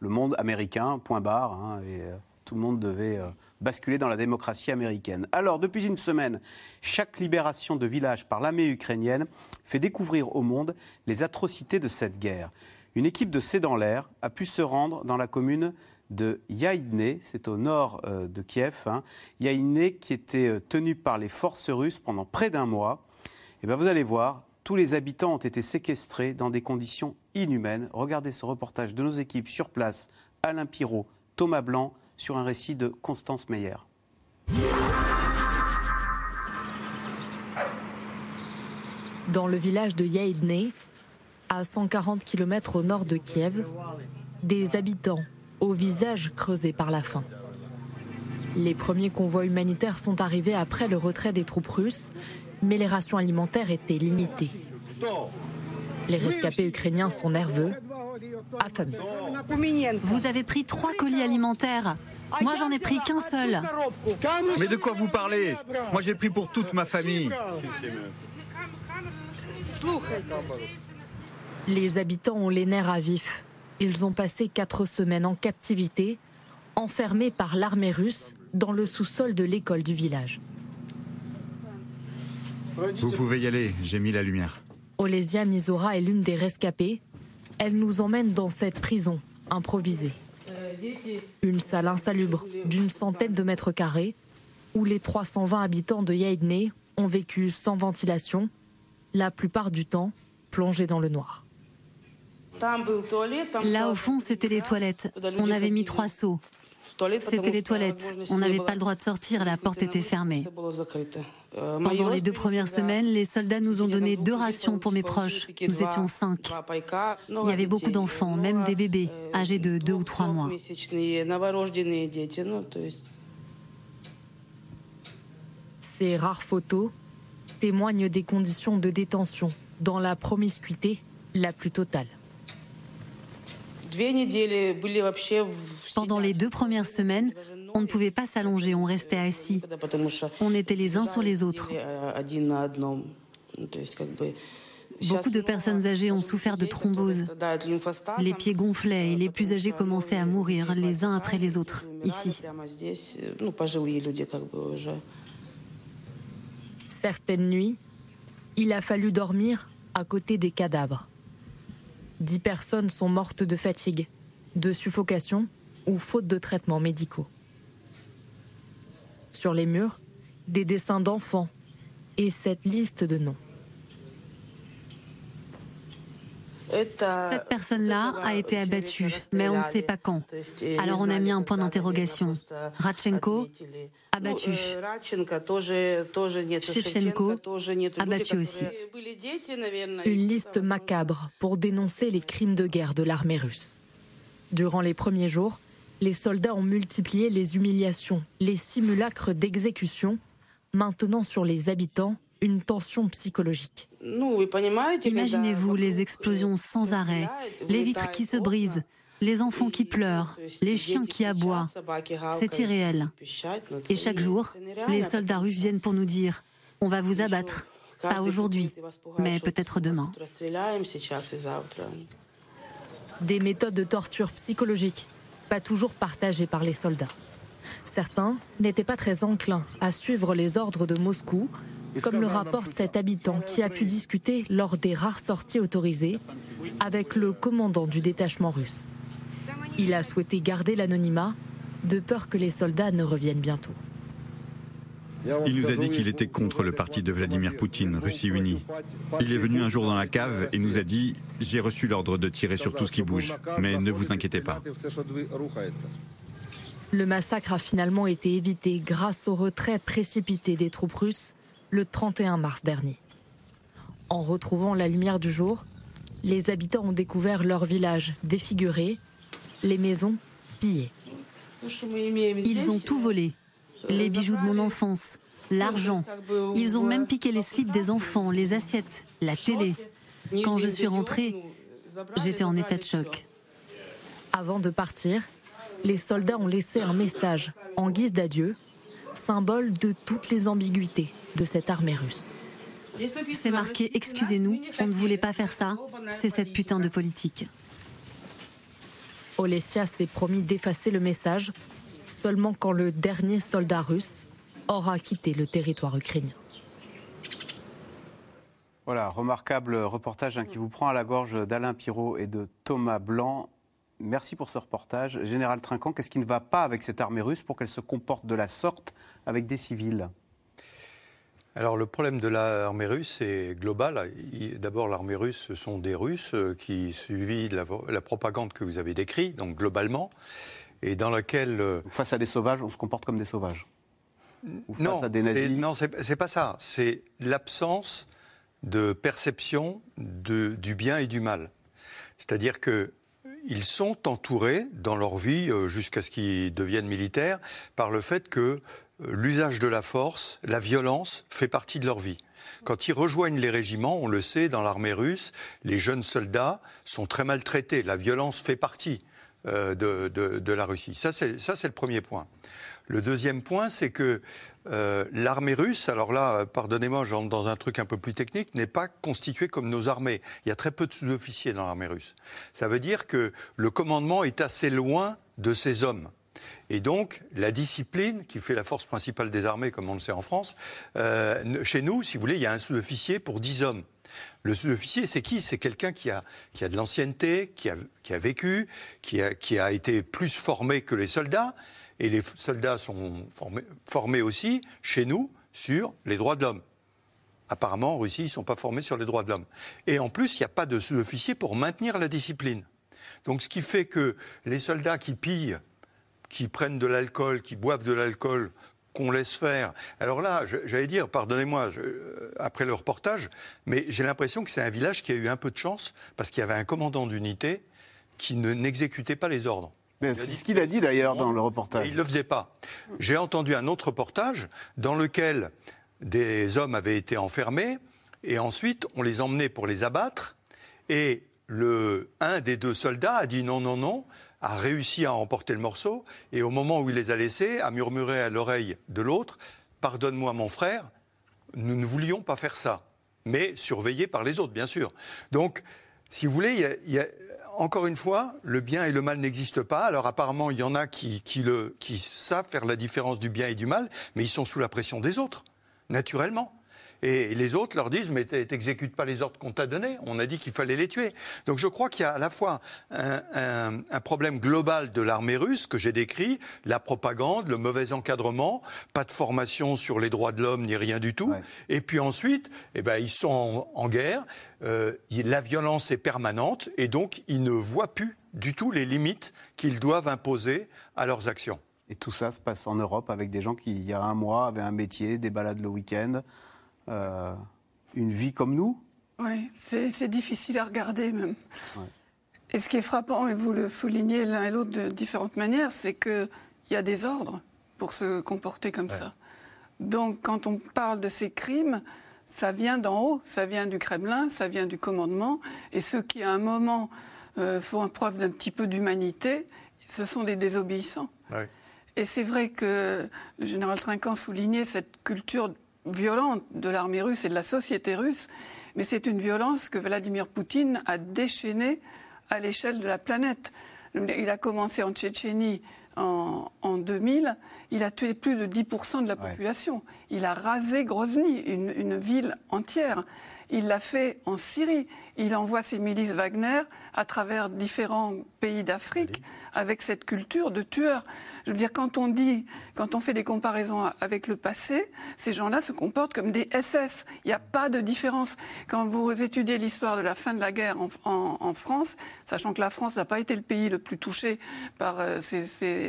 le, monde américain, point barre. Hein, et tout le monde devait basculer dans la démocratie américaine. Alors, depuis une semaine, chaque libération de village par l'armée ukrainienne fait découvrir au monde les atrocités de cette guerre. Une équipe de C'est dans l'air a pu se rendre dans la commune de Yaïdne, c'est au nord euh, de Kiev, hein. Qui était euh, tenu par les forces russes pendant près d'un mois. Et eh bien vous allez voir, tous les habitants ont été séquestrés dans des conditions inhumaines. Regardez ce reportage de nos équipes sur place, Alain Pirot, Thomas Blanc sur un récit de Constance Meyer. Dans le village de Yaïdne, à 140 km au nord de Kiev, des habitants au visage creusé par la faim. Les premiers convois humanitaires sont arrivés après le retrait des troupes russes, mais les rations alimentaires étaient limitées. Les rescapés ukrainiens sont nerveux, affamés. Vous avez pris trois colis alimentaires. Moi, j'en ai pris qu'un seul. Mais de quoi vous parlez? Moi, j'ai pris pour toute ma famille. Les habitants ont les nerfs à vif. Ils ont passé quatre semaines en captivité, enfermés par l'armée russe dans le sous-sol de l'école du village. Vous pouvez y aller, j'ai mis la lumière. Olesia Mizora est l'une des rescapées. Elle nous emmène dans cette prison improvisée. Une salle insalubre d'une centaine de mètres carrés où les 320 habitants de Yaïdne ont vécu sans ventilation, la plupart du temps plongés dans le noir. Là au fond, c'était les toilettes. On avait mis trois seaux. C'était les toilettes. On n'avait pas le droit de sortir, la porte était fermée. Pendant les deux premières semaines, les soldats nous ont donné deux rations pour mes proches. Nous étions cinq. Il y avait beaucoup d'enfants, même des bébés, âgés de deux ou trois mois. Ces rares photos témoignent des conditions de détention dans la promiscuité la plus totale. Pendant les deux premières semaines, On ne pouvait pas s'allonger, on restait assis. On était les uns sur les autres. Beaucoup de personnes âgées ont souffert de thrombose. Les pieds gonflaient et les plus âgés commençaient à mourir les uns après les autres, ici. Certaines nuits, il a fallu dormir à côté des cadavres. Dix personnes sont mortes de fatigue, de suffocation ou faute de traitements médicaux. Sur les murs, des dessins d'enfants et cette liste de noms. Cette personne-là a été abattue, mais on ne sait pas quand. Alors on a mis un point d'interrogation. Ratchenko, abattu. Shevchenko, abattu aussi. Une liste macabre pour dénoncer les crimes de guerre de l'armée russe. Durant les premiers jours, les soldats ont multiplié les humiliations, les simulacres d'exécution, maintenant sur les habitants une tension psychologique. Imaginez-vous les explosions sans arrêt, les vitres qui se brisent, les enfants qui pleurent, les chiens qui aboient. C'est irréel. Et chaque jour, les soldats russes viennent pour nous dire on va vous abattre. Pas aujourd'hui, mais peut-être demain. Des méthodes de torture psychologique, pas toujours partagées par les soldats. Certains n'étaient pas très enclins à suivre les ordres de Moscou comme le rapporte cet habitant qui a pu discuter lors des rares sorties autorisées avec le commandant du détachement russe. Il a souhaité garder l'anonymat de peur que les soldats ne reviennent bientôt. Il nous a dit qu'il était contre le parti de Vladimir Poutine, Russie Unie. Il est venu un jour dans la cave et nous a dit J'ai reçu l'ordre de tirer sur tout ce qui bouge, mais ne vous inquiétez pas. Le massacre a finalement été évité grâce au retrait précipité des troupes russes le 31 mars dernier. En retrouvant la lumière du jour, les habitants ont découvert leur village défiguré, les maisons pillées. Ils ont tout volé. Les bijoux de mon enfance, l'argent. Ils ont même piqué les slips des enfants, les assiettes, la télé. Quand je suis rentrée, j'étais en état de choc. Avant de partir, les soldats ont laissé un message en guise d'adieu, symbole de toutes les ambiguïtés de cette armée russe. C'est marqué Excusez-nous, on ne voulait pas faire ça. C'est cette putain de politique. Olesia s'est promis d'effacer le message seulement quand le dernier soldat russe aura quitté le territoire ukrainien. Voilà, remarquable reportage hein, qui vous prend à la gorge d'Alain Pirot et de Thomas Blanc. Merci pour ce reportage. Général Trinquant, qu'est-ce qui ne va pas avec cette armée russe pour qu'elle se comporte de la sorte avec des civils? Alors le problème de l'armée russe est global. D'abord, l'armée russe, ce sont des Russes euh, qui suivent la, propagande que vous avez décrite, donc globalement, et dans laquelle... Euh, face à des sauvages, on se comporte comme des sauvages Non, non, c'est pas ça. C'est l'absence de perception du bien et du mal. C'est-à-dire que ils sont entourés dans leur vie, euh, jusqu'à ce qu'ils deviennent militaires, par le fait que l'usage de la force, la violence fait partie de leur vie. Quand ils rejoignent les régiments, on le sait, dans l'armée russe, les jeunes soldats sont très maltraités. La violence fait partie euh, de, la Russie. Ça, c'est le premier point. Le deuxième point, c'est que euh, l'armée russe, alors là, pardonnez-moi, j'entre dans un truc un peu plus technique, n'est pas constituée comme nos armées. Il y a très peu de sous-officiers dans l'armée russe. Ça veut dire que le commandement est assez loin de ces hommes. Et donc, la discipline, qui fait la force principale des armées, comme on le sait en France, euh, chez nous, si vous voulez, il y a un sous-officier pour 10 hommes. Le sous-officier, c'est qui? C'est quelqu'un qui a, qui a de l'ancienneté, qui a, qui a vécu, qui a, qui a été plus formé que les soldats. Et les soldats sont formés, formés aussi, chez nous, sur les droits de l'homme. Apparemment, en Russie, ils ne sont pas formés sur les droits de l'homme. Et en plus, il n'y a pas de sous-officier pour maintenir la discipline. Donc, ce qui fait que les soldats qui pillent qui prennent de l'alcool, qui boivent de l'alcool, qu'on laisse faire. Alors là, j'allais dire, pardonnez-moi, euh, après le reportage, mais j'ai l'impression que c'est un village qui a eu un peu de chance parce qu'il y avait un commandant d'unité qui n'exécutait pas les ordres. C'est ce qu'il a dit d'ailleurs dans le reportage. il ne le faisait pas. J'ai entendu un autre reportage dans lequel des hommes avaient été enfermés et ensuite on les emmenait pour les abattre et le, un des deux soldats a dit non, non, non, a réussi à emporter le morceau et au moment où il les a laissés, a murmuré à l'oreille de l'autre Pardonne-moi, mon frère, nous ne voulions pas faire ça, mais surveillé par les autres, bien sûr. Donc, si vous voulez, encore une fois, le bien et le mal n'existent pas. Alors apparemment, il y en a qui savent faire la différence du bien et du mal, mais ils sont sous la pression des autres, naturellement. Et les autres leur disent mais t'exécutes pas les ordres qu'on t'a donnés. On a dit qu'il fallait les tuer. Donc je crois qu'il y a à la fois un, problème global de l'armée russe que j'ai décrit, la propagande, le mauvais encadrement, pas de formation sur les droits de l'homme ni rien du tout. Et puis ensuite, eh ben, ils sont en, guerre, euh, la violence est permanente et donc ils ne voient plus du tout les limites qu'ils doivent imposer à leurs actions. Et tout ça se passe en Europe avec des gens qui, il y a un mois, avaient un métier, des balades le week-end, euh, une vie comme nous Oui, c'est difficile à regarder même. Et ce qui est frappant, et vous le soulignez l'un et l'autre de différentes manières, c'est qu'il y a des ordres pour se comporter comme ça. Donc quand on parle de ces crimes, ça vient d'en haut, ça vient du Kremlin, ça vient du commandement. Et ceux qui, à un moment, euh, font preuve d'un petit peu d'humanité, ce sont des désobéissants. Et c'est vrai que le général Trinquant soulignait cette culture violente de l'armée russe et de la société russe, mais c'est une violence que Vladimir Poutine a déchaînée à l'échelle de la planète. Il a commencé en Tchétchénie en, 2000, il a tué plus de 10% de la population. Il a rasé Grozny, une ville entière. Il l'a fait en Syrie. Il envoie ses milices Wagner à travers différents pays d'Afrique avec cette culture de tueur. Je veux dire, quand on dit, quand on fait des comparaisons avec le passé, ces gens-là se comportent comme des SS. Il n'y a pas de différence. Quand vous étudiez l'histoire de la fin de la guerre en, France, sachant que la France n'a pas été le pays le plus touché par euh,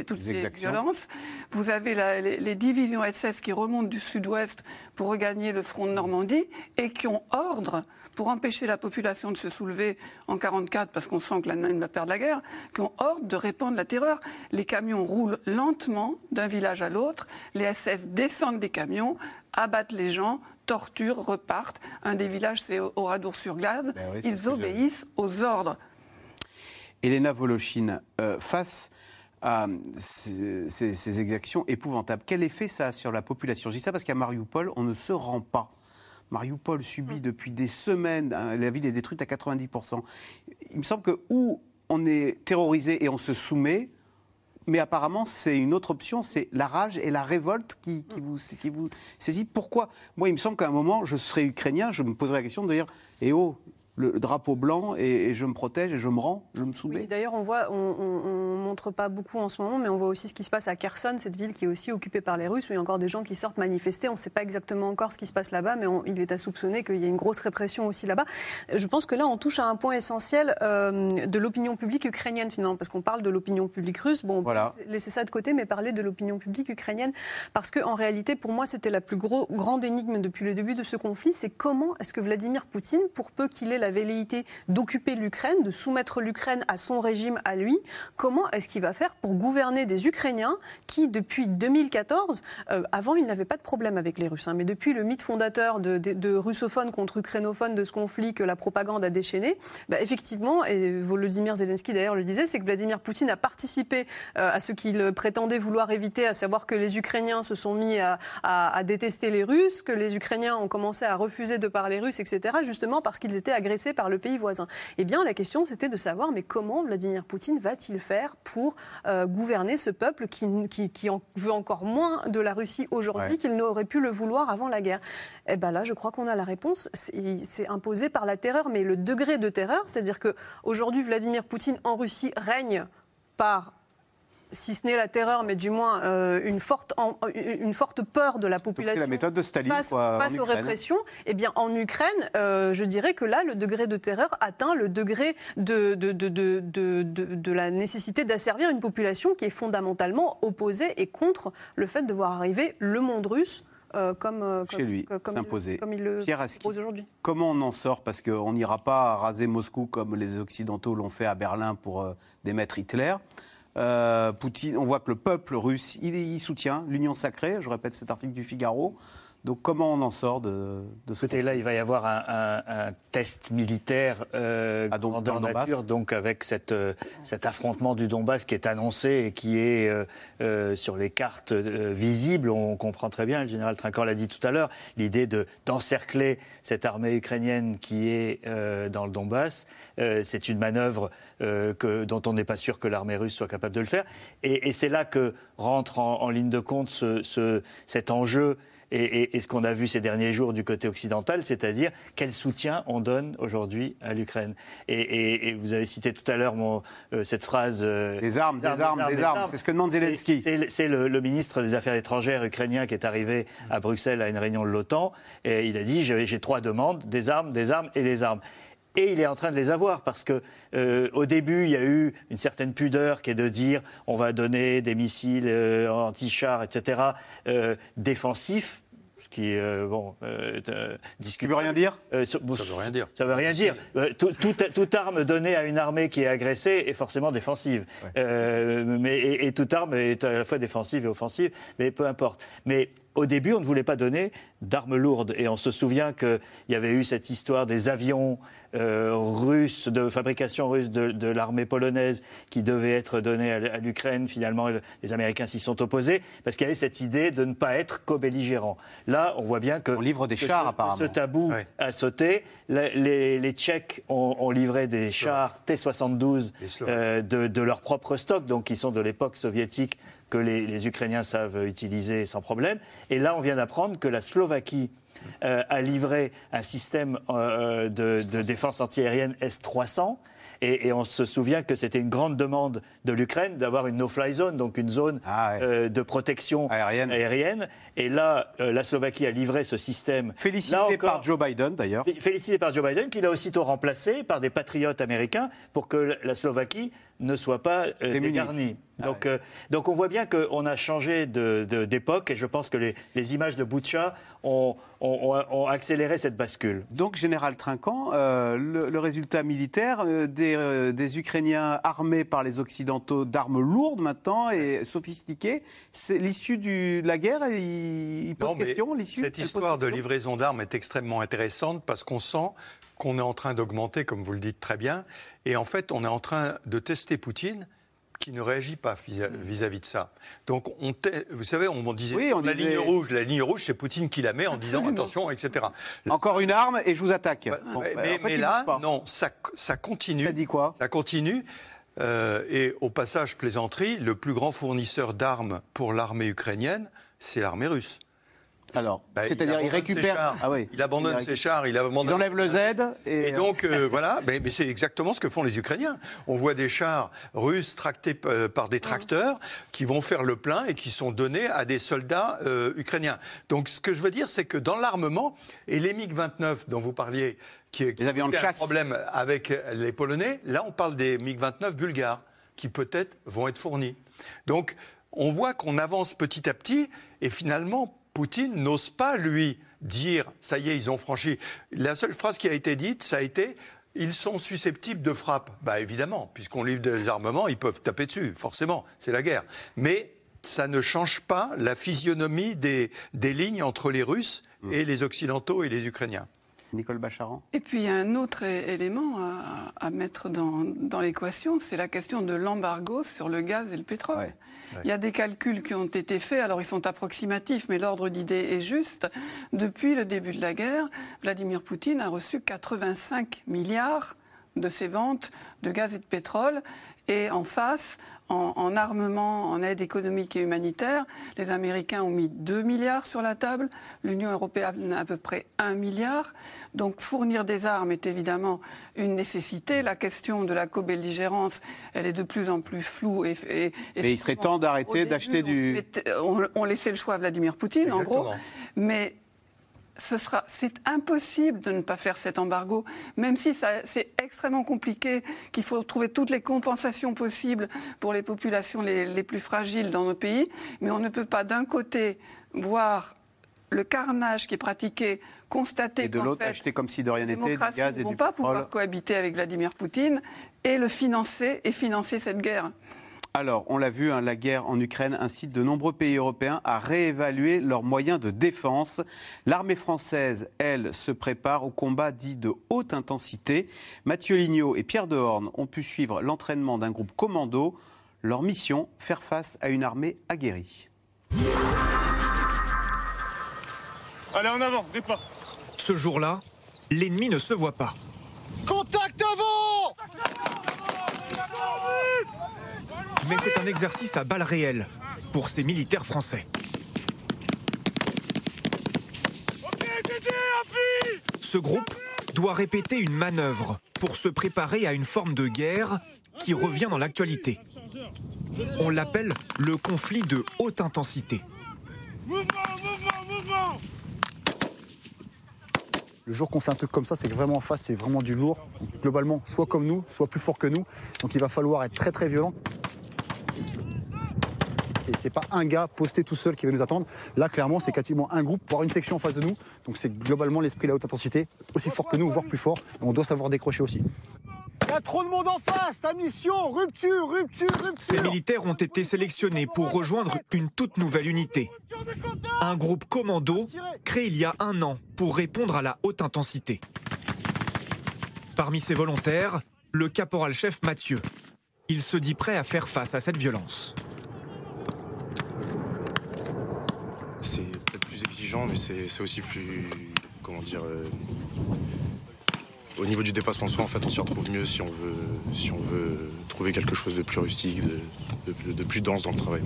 toutes ces violences, vous avez les, les, divisions SS qui remontent du sud-ouest pour regagner le front de Normandie et qui ont ordre pour empêcher la population de se soulever en 44 parce qu'on sent que l'Allemagne va perdre la guerre, qui ont ordre de répandre la terreur. Les camions roulent lentement d'un village à l'autre, les SS descendent des camions, abattent les gens, torturent, repartent. Un des villages, c'est Oradour-sur-Glane. Ben Ils obéissent aux ordres. Elena Voloshin, euh, face à ces, ces, exactions épouvantables, quel effet ça a sur la population? Je dis ça parce qu'à Mariupol, on ne se rend pas Mariupol subit mm. depuis des semaines, hein, la ville est détruite à 90%. Il me semble que où on est terrorisé et on se soumet, mais apparemment, c'est une autre option, c'est la rage et la révolte qui, mm. vous, qui vous saisit. Pourquoi? Moi, il me semble qu'à un moment, je serais ukrainien, je me poserais la question de dire Eh oh, le drapeau blanc et, je me protège et je me rends, je me soumets. D'ailleurs, on voit, on, on, montre pas beaucoup en ce moment, mais on voit aussi ce qui se passe à Kherson, cette ville qui est aussi occupée par les Russes, où il y a encore des gens qui sortent manifester. On ne sait pas exactement encore ce qui se passe là-bas, mais il est à soupçonner qu'il y a une grosse répression aussi là-bas. Je pense que là, on touche à un point essentiel euh, de l'opinion publique ukrainienne finalement, parce qu'on parle de l'opinion publique russe. Bon, voilà. laisser ça de côté, mais parler de l'opinion publique ukrainienne, parce que en réalité, pour moi, c'était la plus gros, grande énigme depuis le début de ce conflit, c'est comment est-ce que Vladimir Poutine, pour peu qu'il ait la velléité d'occuper l'Ukraine, de soumettre l'Ukraine à son régime à lui, comment est-ce qu'il va faire pour gouverner des Ukrainiens qui, depuis 2014, euh, avant, ils n'avaient pas de problème avec les Russes, hein, mais depuis le mythe fondateur de, russophones contre ukrainophones de ce conflit que la propagande a déchaîné, bah, effectivement, et Volodymyr Zelensky d'ailleurs le disait, c'est que Vladimir Poutine a participé euh, à ce qu'il prétendait vouloir éviter, à savoir que les Ukrainiens se sont mis à, détester les Russes, que les Ukrainiens ont commencé à refuser de parler russe, etc., justement parce qu'ils étaient par le pays voisin. Eh bien, la question, c'était de savoir, mais comment Vladimir Poutine va-t-il faire pour euh, gouverner ce peuple qui, qui, en veut encore moins de la Russie aujourd'hui qu'il n'aurait pu le vouloir avant la guerre? Eh bien là, je crois qu'on a la réponse. C'est imposé par la terreur, mais le degré de terreur, c'est-à-dire qu'aujourd'hui, Vladimir Poutine en Russie règne par si ce n'est la terreur, mais du moins euh, une, forte une forte peur de la population. La méthode de Staline face, aux répressions. Eh bien, en Ukraine, euh, je dirais que là, le degré de terreur atteint le degré de, de, de, de la nécessité d'asservir une population qui est fondamentalement opposée et contre le fait de voir arriver le monde russe euh, comme, chez lui, s'imposer. Comme il le propose aujourd'hui. Comment on en sort? Parce qu'on n'ira pas raser Moscou comme les Occidentaux l'ont fait à Berlin pour démettre Hitler. Euh, Poutine, on voit que le peuple russe, il, soutient l'union sacrée, je répète cet article du Figaro. Donc comment on en sort de, de ce côté là Il va y avoir un, test militaire euh, à nature, donc avec cette, euh, cet affrontement du Donbass qui est annoncé et qui est euh, euh, sur les cartes visibles. On comprend très bien, le général Trinquant l'a dit tout à l'heure, l'idée d'encercler cette armée ukrainienne qui est dans le Donbass. c'est une manœuvre que, dont on n'est pas sûr que l'armée russe soit capable de le faire. Et, et c'est là que rentre en, en, ligne de compte ce, ce, cet enjeu et, ce qu'on a vu ces derniers jours du côté occidental, c'est-à-dire quel soutien on donne aujourd'hui à l'Ukraine. Et, vous avez cité tout à l'heure euh, cette phrase. Euh, des armes, des armes, des armes, c'est ce que demande Zelensky. C'est le, ministre des Affaires étrangères ukrainien qui est arrivé à Bruxelles à une réunion de l'OTAN et il a dit j'ai trois demandes, des armes, des armes et des armes. Et il est en train de les avoir parce que euh, au début, il y a eu une certaine pudeur qui est de dire on va donner des missiles anti-chars, etc., défensifs ce qui euh, bon, euh, euh veut rien dire? Euh, Ça veut rien dire. Ça veut rien dire. toute arme donnée à une armée qui est agressée est forcément défensive. mais, et, toute arme est à la fois défensive et offensive, mais peu importe. Mais au début, on ne voulait pas donner d'armes lourdes. Et on se souvient qu'il y avait eu cette histoire des avions euh, russes, de fabrication russe de, l'armée polonaise, qui devaient être donnés à, l'Ukraine. Finalement, les Américains s'y sont opposés, parce qu'il y avait cette idée de ne pas être co-belligérant. Là, on voit bien que, on livre des chars, ce, apparemment. ce tabou a sauté. Les, Tchèques ont, livré des chars T-72 euh, de, de leur propre stock, donc qui sont de l'époque soviétique que les, Ukrainiens savent utiliser sans problème. Et là, on vient d'apprendre que la Slovaquie euh, a livré un système euh, de, défense antiaérienne S-300. Et, on se souvient que c'était une grande demande de l'Ukraine d'avoir une no-fly zone, donc une zone ah euh, de protection aérienne. Et là, la Slovaquie a livré ce système. Félicité par Joe Biden, d'ailleurs. Félicité par Joe Biden, qui l'a aussitôt remplacé par des patriotes américains pour que la Slovaquie ne soit pas euh, dégarni. Ah donc, euh, donc on voit bien qu'on a changé d'époque et je pense que les, images de Boucha ont, accéléré cette bascule. Donc, Général Trinquant, euh, le, résultat militaire des, Ukrainiens armés par les Occidentaux d'armes lourdes maintenant et sophistiquées, c'est l'issue de la guerre Il, pose question Cette histoire de livraison d'armes est extrêmement intéressante parce qu'on sent qu'on est en train d'augmenter, comme vous le dites très bien, et en fait, on est en train de tester Poutine qui ne réagit pas vis-à-vis de ça. Donc, on vous savez, on disait oui, on la ligne rouge, la ligne rouge, c'est Poutine qui la met en disant attention, etc. Encore une arme et je vous attaque. mais, là, non, ça, ça, continue. Ça dit quoi Ça continue. Euh, et au passage, plaisanterie, le plus grand fournisseur d'armes pour l'armée ukrainienne, c'est l'armée russe. Alors, bah, c'est-à-dire il, récupère. Ah oui. Il abandonne ses chars, il abandonne. Ils enlèvent le Z. Et, donc euh, voilà, mais, c'est exactement ce que font les Ukrainiens. On voit des chars russes tractés euh, par des tracteurs qui vont faire le plein et qui sont donnés à des soldats euh, ukrainiens. Donc ce que je veux dire, c'est que dans l'armement et les MiG-29 dont vous parliez, qui, qui avions de un problème avec les Polonais, là on parle des MiG-29 bulgares qui peut-être vont être fournis. Donc on voit qu'on avance petit à petit et finalement Poutine n'ose pas, lui, dire ça y est, ils ont franchi. La seule phrase qui a été dite, ça a été ils sont susceptibles de frappe. Bah évidemment, puisqu'on livre des armements, ils peuvent taper dessus, forcément, c'est la guerre. Mais ça ne change pas la physionomie des, des lignes entre les Russes mmh. et les Occidentaux et les Ukrainiens. Nicole Bacharan. Et puis il y a un autre élément à, mettre dans, l'équation, c'est la question de l'embargo sur le gaz et le pétrole. Il y a des calculs qui ont été faits, alors ils sont approximatifs, mais l'ordre d'idée est juste. Depuis le début de la guerre, Vladimir Poutine a reçu 85 milliards de ses ventes de gaz et de pétrole. Et en face, en, armement, en aide économique et humanitaire, les Américains ont mis 2 milliards sur la table, l'Union européenne à peu près 1 milliard. Donc fournir des armes est évidemment une nécessité. La question de la co-belligérance, elle est de plus en plus floue. Et, et, il serait temps d'arrêter d'acheter du... On, laissait le choix à Vladimir Poutine, en gros. Mais c'est impossible de ne pas faire cet embargo, même si c'est extrêmement compliqué, qu'il faut trouver toutes les compensations possibles pour les populations les, plus fragiles dans nos pays. Mais on ne peut pas d'un côté voir le carnage qui est pratiqué, constater et de l'autre acheter comme si de rien n'était du gaz et ne vont pas pouvoir cohabiter avec Vladimir Poutine et le financer et financer cette guerre. Alors, on l'a vu, hein, la guerre en Ukraine incite de nombreux pays européens à réévaluer leurs moyens de défense. L'armée française, elle, se prépare au combat dit de haute intensité. Mathieu Lignot et Pierre Dehorne ont pu suivre l'entraînement d'un groupe commando. Leur mission, faire face à une armée aguerrie. Allez, en avant, départ. Ce jour-là, l'ennemi ne se voit pas. Contact avant mais c'est un exercice à balles réelles pour ces militaires français. Ce groupe doit répéter une manœuvre pour se préparer à une forme de guerre qui revient dans l'actualité. On l'appelle le conflit de haute intensité. Le jour qu'on fait un truc comme ça, c'est que vraiment en face, c'est vraiment du lourd. globalement, soit comme nous, soit plus fort que nous. Donc il va falloir être très très violent. Et c'est pas un gars posté tout seul qui va nous attendre. Là, clairement, c'est quasiment un groupe, voire une section en face de nous. Donc c'est globalement l'esprit de la haute intensité, aussi fort que nous, voire plus fort. Et on doit savoir décrocher aussi. Il y a trop de monde en face, ta mission, rupture, rupture, rupture. Ces militaires ont été sélectionnés pour rejoindre une toute nouvelle unité. Un groupe commando créé il y a un an pour répondre à la haute intensité. Parmi ces volontaires, le caporal-chef Mathieu. Il se dit prêt à faire face à cette violence. c'est peut-être plus mais c'est aussi plus. Comment dire. Euh, au niveau du dépassement soi, en fait, on s'y retrouve mieux si on veut, si on veut trouver quelque chose de plus rustique, de, plus dense dans le travail.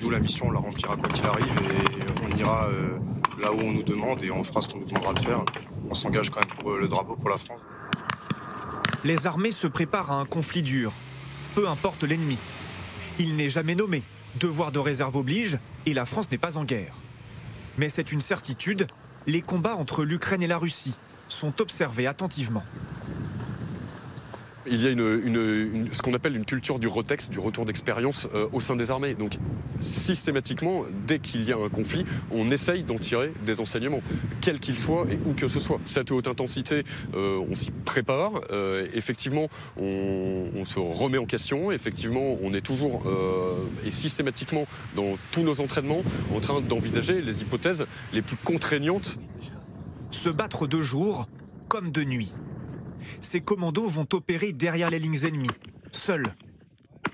Nous, la mission, on la remplira quoi qu'il arrive et on ira euh, là où on nous demande et on fera ce qu'on nous demandera de faire. On s'engage quand même pour euh, le drapeau pour la France. Les armées se préparent à un conflit dur, peu importe l'ennemi. Il n'est jamais nommé. Devoir de réserve oblige et la France n'est pas en guerre. Mais c'est une certitude, les combats entre l'Ukraine et la Russie sont observés attentivement. Il y a une, ce qu'on appelle une culture du retex, du retour d'expérience euh, au sein des armées. Donc systématiquement, dès qu'il y a un conflit, on essaye d'en tirer des enseignements, quel qu'il soit et où que ce soit. Cette haute intensité, euh, on s'y prépare. Euh, effectivement, on, se remet en question. Effectivement, on est toujours et systématiquement dans tous nos entraînements en train d'envisager les hypothèses les plus contraignantes. Se battre de jour comme de nuit ces commandos vont opérer derrière les lignes ennemies, seuls,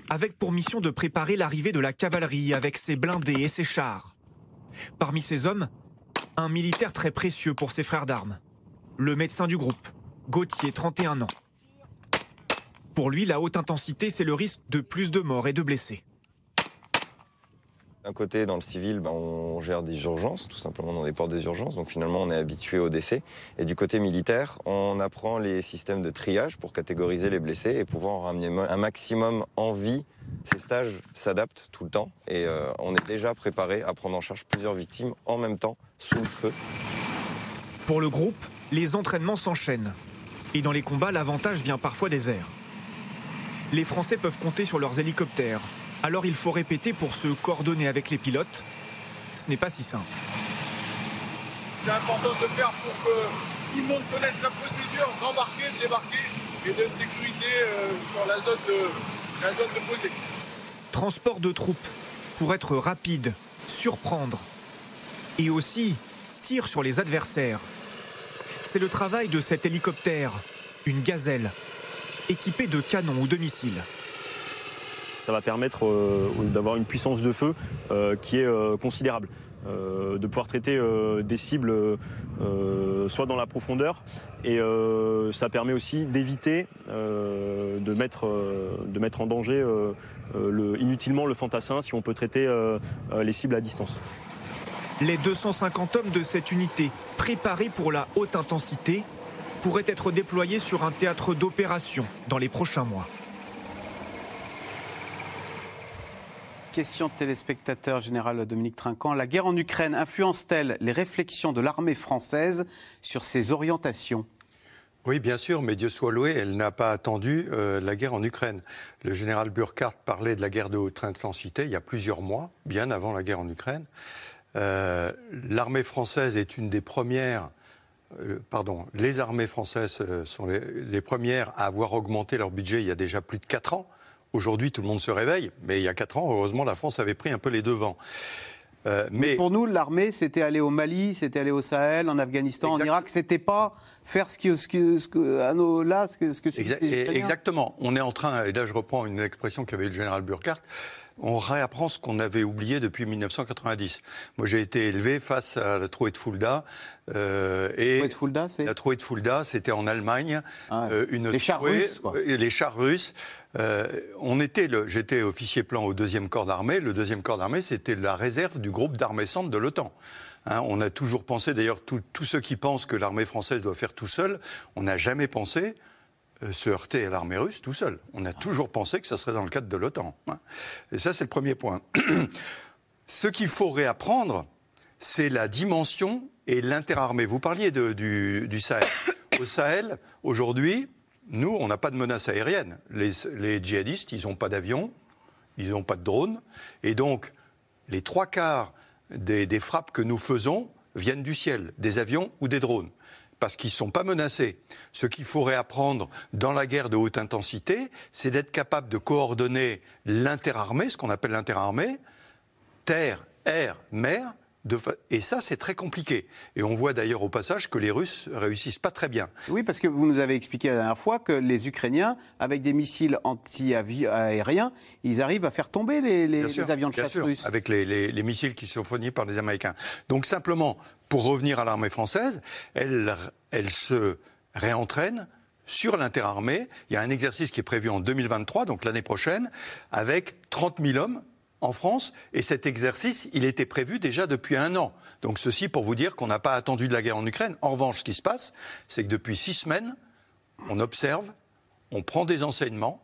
avec pour mission de préparer l'arrivée de la cavalerie avec ses blindés et ses chars. Parmi ces hommes, un militaire très précieux pour ses frères d'armes, le médecin du groupe, Gauthier, 31 ans. Pour lui, la haute intensité, c'est le risque de plus de morts et de blessés. D'un côté, dans le civil, ben, on gère des urgences, tout simplement dans des portes des urgences. Donc finalement, on est habitué au décès. Et du côté militaire, on apprend les systèmes de triage pour catégoriser les blessés et pouvoir en ramener un maximum en vie. Ces stages s'adaptent tout le temps et euh, on est déjà préparé à prendre en charge plusieurs victimes en même temps, sous le feu. Pour le groupe, les entraînements s'enchaînent. Et dans les combats, l'avantage vient parfois des airs. Les Français peuvent compter sur leurs hélicoptères, alors il faut répéter pour se coordonner avec les pilotes. Ce n'est pas si simple. C'est important de faire pour que tout le monde connaisse la procédure d'embarquer, de débarquer et de sécurité euh, sur la zone de, la zone de posée. Transport de troupes pour être rapide, surprendre et aussi tir sur les adversaires. C'est le travail de cet hélicoptère, une gazelle, équipé de canons ou de missiles ça va permettre euh, d'avoir une puissance de feu euh, qui est euh, considérable. de pouvoir traiter des cibles soit dans la profondeur et ça permet aussi d'éviter de, mettre, de mettre en danger inutilement le fantassin si on peut traiter les cibles à distance. Les 250 hommes de cette unité, préparés pour la haute intensité, pourraient être déployés sur un théâtre d'opération dans les prochains mois. Question de téléspectateur général Dominique Trinquant. La guerre en Ukraine influence-t-elle les réflexions de l'armée française sur ses orientations? Oui, bien sûr, mais Dieu soit loué, elle n'a pas attendu euh, la guerre en Ukraine. Le général Burkhardt parlait de la guerre de haute intensité il y a plusieurs mois, bien avant la guerre en Ukraine. Euh, l'armée française est une des premières, euh, pardon, les armées françaises sont les, les, premières à avoir augmenté leur budget il y a déjà plus de quatre ans Aujourd'hui, tout le monde se réveille, mais il y a quatre ans, heureusement, la France avait pris un peu les devants. Euh, mais... pour nous, l'armée, c'était aller au Mali, c'était aller au Sahel, en Afghanistan, en Irak. C'était pas faire ce que, ce que, ce que à nos, là, ce que, ce que Exactement. On est en train, et là je reprends une expression qu'avait le général Burkhardt, on réapprend ce qu'on avait oublié depuis 1990. Moi, j'ai été élevé face à la trouée de Fulda. Euh, et de Fulda, c'est La trouée de Fulda, c'était en Allemagne. Ah, euh, une les chars russes, quoi. Les chars russes. Euh, on était, j'étais officier plan au deuxième corps d'armée. Le deuxième corps d'armée, c'était la réserve du groupe d'armée centre de l'OTAN. Hein, on a toujours pensé, d'ailleurs, tous ceux qui pensent que l'armée française doit faire tout seul, on n'a jamais pensé euh, se heurter à l'armée russe tout seul. On a toujours pensé que ça serait dans le cadre de l'OTAN. Hein. Et ça, c'est le premier point. Ce qu'il faut réapprendre, c'est la dimension et l'interarmée. Vous parliez du, Sahel. Au Sahel, aujourd'hui, nous, on n'a pas de menace aérienne. Les, djihadistes, ils n'ont pas d'avion, ils n'ont pas de drone. Et donc, les trois quarts des, des frappes que nous faisons viennent du ciel, des avions ou des drones parce qu'ils ne sont pas menacés. Ce qu'il faudrait apprendre dans la guerre de haute intensité, c'est d'être capable de coordonner l'interarmée, ce qu'on appelle l'interarmée, terre, air, mer, et ça, c'est très compliqué. Et on voit d'ailleurs au passage que les Russes réussissent pas très bien. Oui, parce que vous nous avez expliqué la dernière fois que les Ukrainiens, avec des missiles anti-aériens, ils arrivent à faire tomber les, avions de chasse russes. Avec les, missiles qui sont fournis par les Américains. Donc simplement, pour revenir à l'armée française, elle, elle se réentraîne sur l'interarmée. Il y a un exercice qui est prévu en 2023, donc l'année prochaine, avec 30 000 hommes en France, et cet exercice, il était prévu déjà depuis un an. Donc ceci pour vous dire qu'on n'a pas attendu de la guerre en Ukraine. En revanche, ce qui se passe, c'est que depuis six semaines, on observe, on prend des enseignements,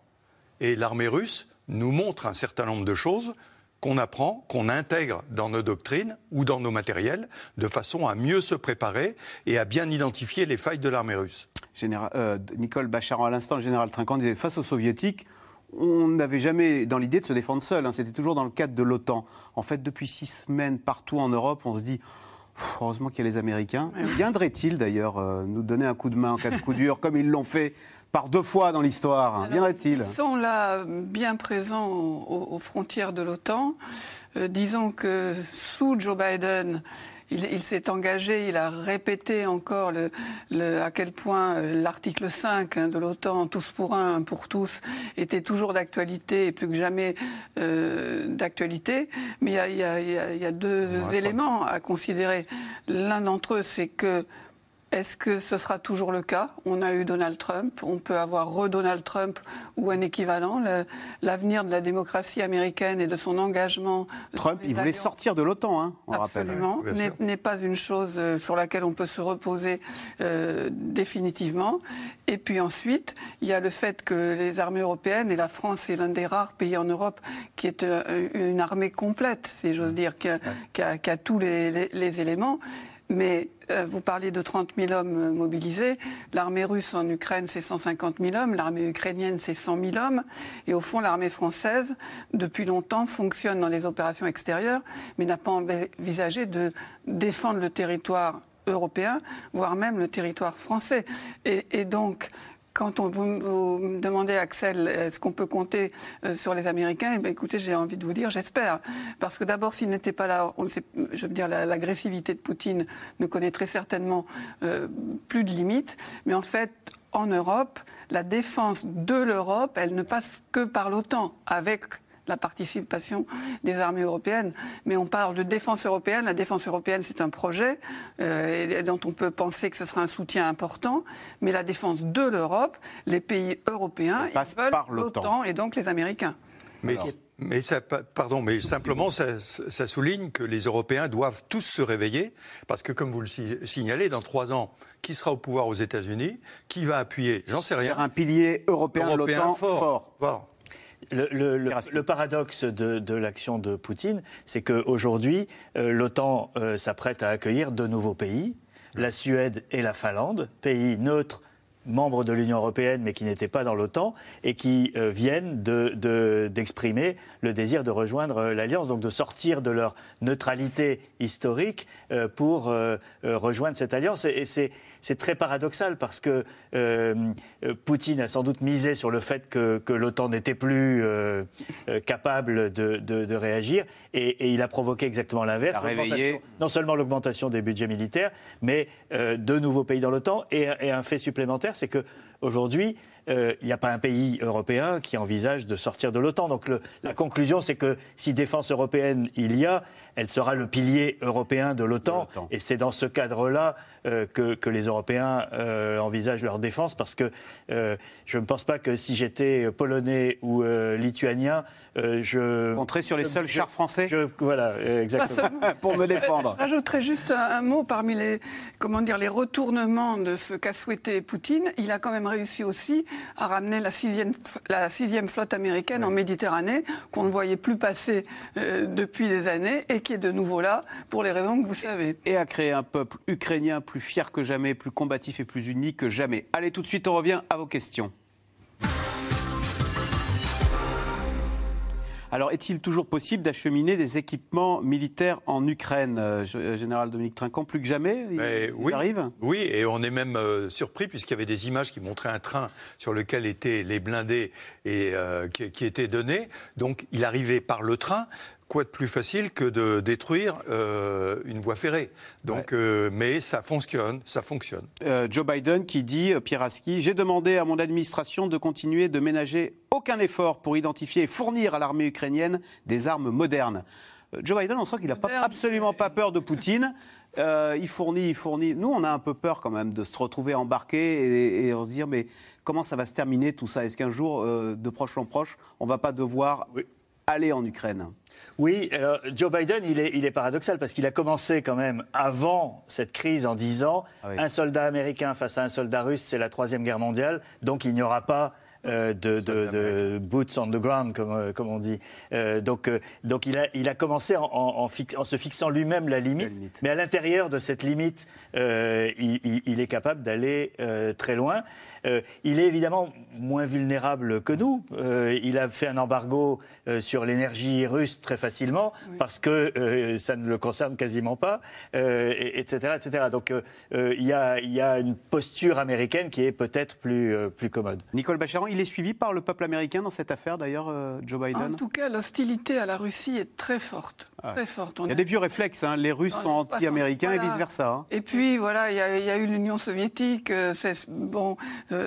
et l'armée russe nous montre un certain nombre de choses qu'on apprend, qu'on intègre dans nos doctrines ou dans nos matériels, de façon à mieux se préparer et à bien identifier les failles de l'armée russe. Général, euh, Nicole Bacharan, à l'instant, le général Trinquant disait face aux soviétiques, on n'avait jamais dans l'idée de se défendre seul. Hein. C'était toujours dans le cadre de l'OTAN. En fait, depuis six semaines, partout en Europe, on se dit. Heureusement qu'il y a les Américains. Viendraient-ils d'ailleurs euh, nous donner un coup de main en cas de coup dur, comme ils l'ont fait par deux fois dans l'histoire? Viendraient-ils Ils sont là bien présents aux, frontières de l'OTAN. Euh, disons que sous Joe Biden, il, s'est engagé, il a répété encore le, à quel point euh, l'article 5 hein, de l'OTAN, tous pour un, pour tous, était toujours d'actualité et plus que jamais euh, d'actualité. Mais il y a, deux éléments à considérer. L'un d'entre eux, c'est que est-ce que ce sera toujours le cas? On a eu Donald Trump, on peut avoir re-Donald Trump ou un équivalent. L'avenir de la démocratie américaine et de son engagement. Trump, il voulait sortir de l'OTAN, hein, on Absolument, n'est pas une chose euh, sur laquelle on peut se reposer euh, définitivement. Et puis ensuite, il y a le fait que les armées européennes, et la France est l'un des rares pays en Europe qui est euh, une armée complète, si j'ose dire, qui a, tous les éléments. Mais euh, vous parliez de 30 000 hommes euh, mobilisés. L'armée russe en Ukraine, c'est 150 000 hommes. L'armée ukrainienne, c'est 100 000 hommes. Et au fond, l'armée française, depuis longtemps, fonctionne dans les opérations extérieures, mais n'a pas envisagé de défendre le territoire européen, voire même le territoire français. Et donc, quand on vous, demandez, Axel, est-ce qu'on peut compter euh, sur les Américains Eh bien, écoutez, j'ai envie de vous dire, j'espère. Parce que d'abord, s'ils n'étaient pas là, on sait, je veux dire, l'agressivité de Poutine ne connaîtrait certainement euh, plus de limites. Mais en fait, en Europe, la défense de l'Europe, elle ne passe que par l'OTAN, avec la participation des armées européennes. Mais on parle de défense européenne. La défense européenne, c'est un projet euh, dont on peut penser que ce sera un soutien important. Mais la défense de l'Europe, les pays européens, ils veulent l'OTAN et donc les Américains. Mais, mais ça, pardon, mais simplement, ça, ça, souligne que les Européens doivent tous se réveiller, parce que, comme vous le signalez, dans trois ans, qui sera au pouvoir aux États-Unis? Qui va appuyer? J'en sais rien. Un pilier européen, européen fort. fort. Le, paradoxe de, l'action de Poutine, c'est qu'aujourd'hui, euh, l'OTAN euh, s'apprête à accueillir deux nouveaux pays, la Suède et la Finlande, pays neutres membres de l'Union européenne mais qui n'étaient pas dans l'OTAN et qui euh, viennent d'exprimer le désir de rejoindre l'Alliance, donc de sortir de leur neutralité historique pour rejoindre cette alliance. Et, c'est c'est très paradoxal parce que Poutine a sans doute misé sur le fait que, l'OTAN n'était plus capable de, réagir. Et, il a provoqué exactement l'inverse. Non seulement l'augmentation des budgets militaires, mais de nouveaux pays dans l'OTAN. Et, et un fait supplémentaire, c'est que aujourd'hui, euh, il n'y a pas un pays européen qui envisage de sortir de l'OTAN. Donc la conclusion, c'est que si défense européenne il y a, elle sera le pilier européen de l'OTAN. Et c'est dans ce cadre-là euh, que, les Européens euh, envisagent leur défense, parce que je ne pense pas que si j'étais polonais ou lituanien, je... Montrer sur les seuls chars français Voilà, exactement. Pour me défendre. J'ajouterais juste un, mot parmi les, comment dire, les retournements de ce qu'a souhaité Poutine. Il a quand même réussi aussi à ramener la sixième, la sixième flotte américaine en Méditerranée, qu'on ne voyait plus passer depuis des années, et qui est de nouveau là pour les raisons que vous savez. Et à créer un peuple ukrainien plus fier que jamais, plus combatif et plus uni que jamais. Allez, tout de suite, on revient à vos questions. Alors, est-il toujours possible d'acheminer des équipements militaires en Ukraine euh, euh, Général Dominique Trinquant, plus que jamais il, oui, arrive? Oui, et on est même euh, surpris puisqu'il y avait des images qui montraient un train sur lequel étaient les blindés et qui, qui étaient donnés. Donc, il arrivait par le train quoi de plus facile que de détruire euh, une voie ferrée? Donc, euh, mais ça fonctionne, ça fonctionne. Euh, Joe Biden qui dit, Pierre Aski, j'ai demandé à mon administration de continuer de ménager aucun effort pour identifier et fournir à l'armée ukrainienne des armes modernes. Joe Biden, on sent qu'il n'a absolument pas peur de Poutine. il fournit, il fournit. Nous, on a un peu peur quand même de se retrouver embarqué et, et on se dire, mais comment ça va se terminer tout ça? Est-ce qu'un jour, de proche en proche, on ne va pas devoir aller en Ukraine? Oui, alors Joe Biden, il est, il est paradoxal parce qu'il a commencé quand même avant cette crise en disant ah un soldat américain face à un soldat russe, c'est la troisième guerre mondiale, donc il n'y aura pas euh, de, de, boots on the ground, comme, euh, comme on dit. Euh, donc, donc il, a, il a commencé en, en, en se fixant lui-même la limite, mais à l'intérieur de cette limite, il, il, est capable d'aller très loin. Euh, il est évidemment moins vulnérable que nous. Euh, il a fait un embargo euh, sur l'énergie russe très facilement parce que ça ne le concerne quasiment pas, etc., etc. Donc il y, a, une posture américaine qui est peut-être plus, plus commode. Nicole Bacharan, il est suivi par le peuple américain dans cette affaire d'ailleurs, Joe Biden? En tout cas, l'hostilité à la Russie est très forte. Ah très forte. il y a, des vieux réflexes, hein. les Russes sont anti-américains et vice-versa. Hein. Et puis voilà, il y, a, eu l'Union soviétique, bon,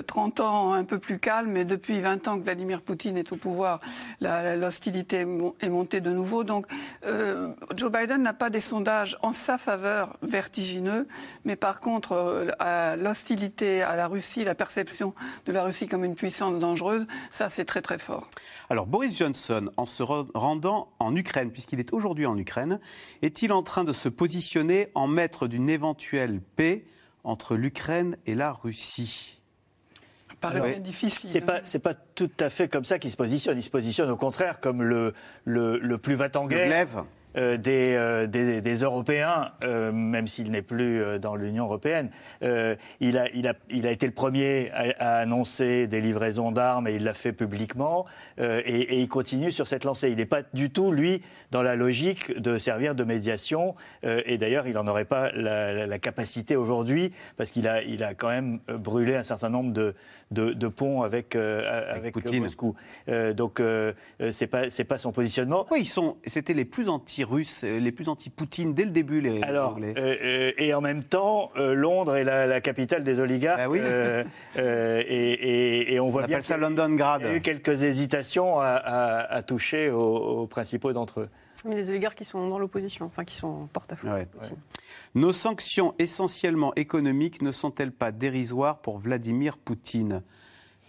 30 ans un peu plus calme, mais depuis 20 ans que Vladimir Poutine est au pouvoir, l'hostilité est montée de nouveau. Donc euh, Joe Biden n'a pas des sondages en sa faveur vertigineux, mais par contre, euh, l'hostilité à la Russie, la perception de la Russie comme une puissance dangereuse, ça c'est très très fort. Alors Boris Johnson, en se rendant en Ukraine, puisqu'il est aujourd'hui en Ukraine, est-il en train de se positionner en maître d'une éventuelle paix entre l'Ukraine et la Russie? Paraît difficile. C'est pas, c'est pas tout à fait comme ça qu'il se positionne. Il se positionne au contraire comme le, le, le plus va-t-en-guerre. Euh, euh, des, des, Européens, euh, même s'il n'est plus dans l'Union européenne. il, a, il, a, il, a, été le premier à, annoncer des livraisons d'armes et il l'a fait publiquement. Et, il continue sur cette lancée. Il n'est pas du tout, lui, dans la logique de servir de médiation. et d'ailleurs, il n'en aurait pas la, capacité aujourd'hui parce qu'il a, il a quand même brûlé un certain nombre de, de, ponts avec, avec, Moscou. donc, c'est pas, c'est pas son positionnement. Oui, ils sont, c'était les plus anti russes euh, les plus anti-Poutine dès le début, les Alors, Anglais. Euh, euh, et en même temps, Londres est la, capitale des oligarques. Ah oui. et, on voit bien ça London Grad. Il y a eu quelques hésitations à, toucher aux, principaux d'entre eux. Mais des oligarques qui sont dans l'opposition, enfin qui sont porte-à-faux. Nos sanctions essentiellement économiques ne sont-elles pas dérisoires pour Vladimir Poutine?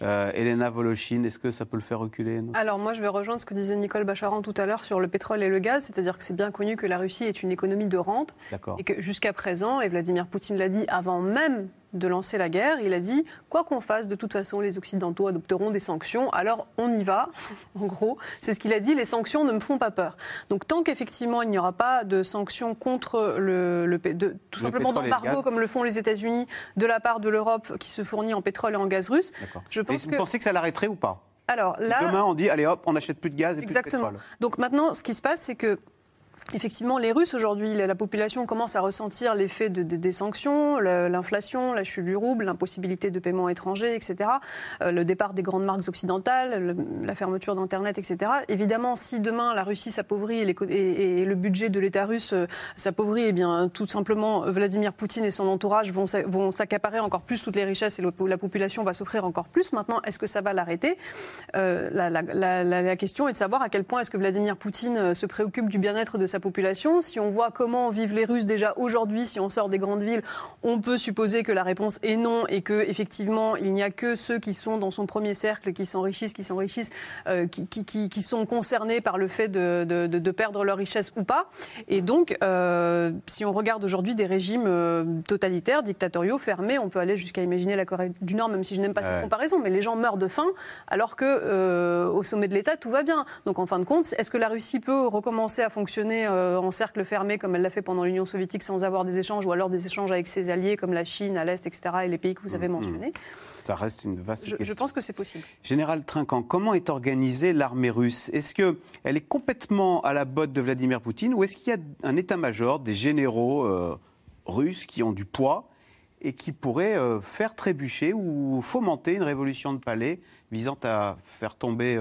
Euh, Elena Voloshin, est-ce que ça peut le faire reculer Alors moi, je vais rejoindre ce que disait Nicole Bacharan tout à l'heure sur le pétrole et le gaz, c'est-à-dire que c'est bien connu que la Russie est une économie de rente. Et que jusqu'à présent, et Vladimir Poutine l'a dit avant même de lancer la guerre. Il a dit quoi qu'on fasse, de toute façon, les Occidentaux adopteront des sanctions. Alors on y va. en gros, c'est ce qu'il a dit. Les sanctions ne me font pas peur. Donc tant qu'effectivement il n'y aura pas de sanctions contre le, le de, tout simplement d'embargo comme le font les États-Unis de la part de l'Europe qui se fournit en pétrole et en gaz russe, je pense et vous pensez que ça l'arrêterait ou pas? Alors là, demain on dit allez hop, on n'achète plus de gaz et exactement. plus de pétrole. Donc maintenant, ce qui se passe, c'est que Effectivement, les Russes aujourd'hui, la population commence à ressentir l'effet de, des sanctions, l'inflation, la chute du rouble, l'impossibilité de paiement étranger, etc., euh, le départ des grandes marques occidentales, la fermeture d'Internet, etc. Évidemment, si demain la Russie s'appauvrit et, le budget de l'État russe euh, s'appauvrit, eh bien, tout simplement, Vladimir Poutine et son entourage vont, s'accaparer encore plus toutes les richesses et la population va souffrir encore plus. Maintenant, est-ce que ça va l'arrêter? Euh, la, la, question est de savoir à quel point est-ce que Vladimir Poutine se préoccupe du bien-être de sa population. Si on voit comment vivent les Russes déjà aujourd'hui, si on sort des grandes villes, on peut supposer que la réponse est non et que effectivement il n'y a que ceux qui sont dans son premier cercle qui s'enrichissent, qui s'enrichissent, euh, qui, qui, qui, sont concernés par le fait de, de, de, perdre leur richesse ou pas. Et donc, euh, si on regarde aujourd'hui des régimes euh, totalitaires, dictatoriaux, fermés, on peut aller jusqu'à imaginer la Corée du Nord, même si je n'aime pas cette comparaison, mais les gens meurent de faim alors que au sommet de l'État tout va bien. Donc en fin de compte, est-ce que la Russie peut recommencer à fonctionner euh, en cercle fermé comme elle l'a fait pendant l'Union soviétique sans avoir des échanges ou alors des échanges avec ses alliés comme la Chine à l'Est, etc. et les pays que vous avez mm, mm. mentionnés Ça reste une vaste je, question. Je pense que c'est possible. Général Trinquant, comment est organisée l'armée russe? Est-ce qu'elle est complètement à la botte de Vladimir Poutine ou est-ce qu'il y a un état-major, des généraux euh, russes qui ont du poids et qui pourraient euh, faire trébucher ou fomenter une révolution de palais visant à faire tomber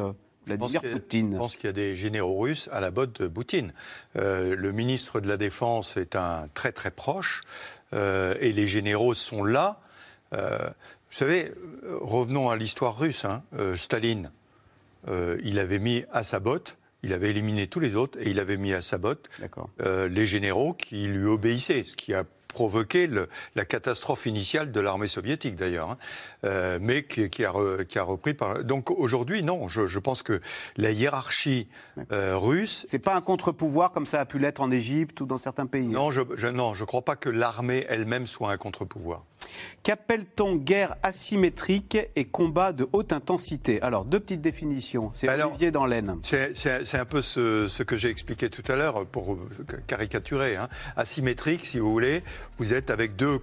je pense qu'il y a des généraux russes à la botte de Poutine. Euh, le ministre de la Défense est un très très proche euh, et les généraux sont là. Euh, vous savez, revenons à l'histoire russe. Hein. Staline, il avait mis à sa botte il avait éliminé tous les autres et il avait mis à sa botte les généraux qui lui obéissaient, ce qui a provoqué le, la catastrophe initiale de l'armée soviétique d'ailleurs, hein. euh, mais qui, qui, a qui, a repris par. Donc aujourd'hui, non, je, je, pense que la hiérarchie euh, russe. C'est pas un contre-pouvoir comme ça a pu l'être en Égypte ou dans certains pays? Non, je, je non, je crois pas que l'armée elle-même soit un contre-pouvoir. Qu'appelle-t-on guerre asymétrique et combat de haute intensité? Alors, deux petites définitions. C'est Olivier dans l'Aisne. C'est un peu ce, ce que j'ai expliqué tout à l'heure pour caricaturer. Hein. Asymétrique, si vous voulez, vous êtes avec deux,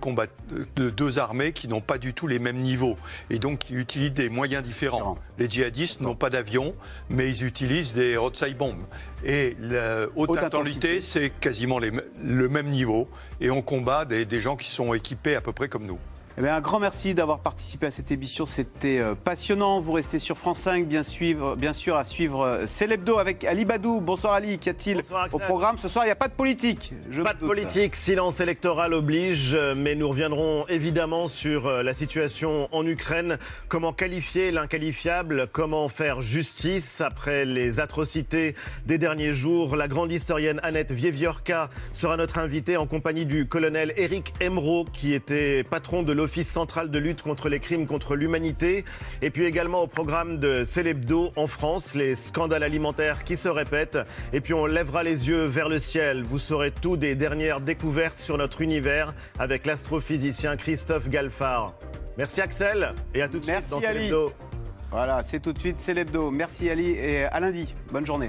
armées qui n'ont pas du tout les mêmes niveaux et donc qui utilisent des moyens différents. Les djihadistes n'ont pas d'avion, mais ils utilisent des roadside bombs. Et la haute, intensité, c'est quasiment le même niveau. Et on combat des gens qui sont équipés à peu près comme nous. Eh un grand merci d'avoir participé à cette émission. C'était euh, passionnant. Vous restez sur France 5, bien, suivre, bien sûr, à suivre euh, Célébdo avec Ali Badou. Bonsoir Ali. Qu'y a-t-il au programme ce soir? Il n'y a pas de politique. pas de politique. Silence électoral oblige. Mais nous reviendrons évidemment sur euh, la situation en Ukraine. Comment qualifier l'inqualifiable? Comment faire justice? Après les atrocités des derniers jours La grande historienne Annette Vieviorka sera notre invitée en compagnie du colonel Eric Emeraud, qui était patron de l'office l'Office central de lutte contre les crimes contre l'humanité. Et puis également au programme de Célébdo en France, les scandales alimentaires qui se répètent. Et puis on lèvera les yeux vers le ciel. Vous saurez tout des dernières découvertes sur notre univers avec l'astrophysicien Christophe Galfard. Merci Axel et à tout de suite dans Célébdo. Voilà, c'est tout de suite Célébdo. Merci Ali et à lundi. Bonne journée.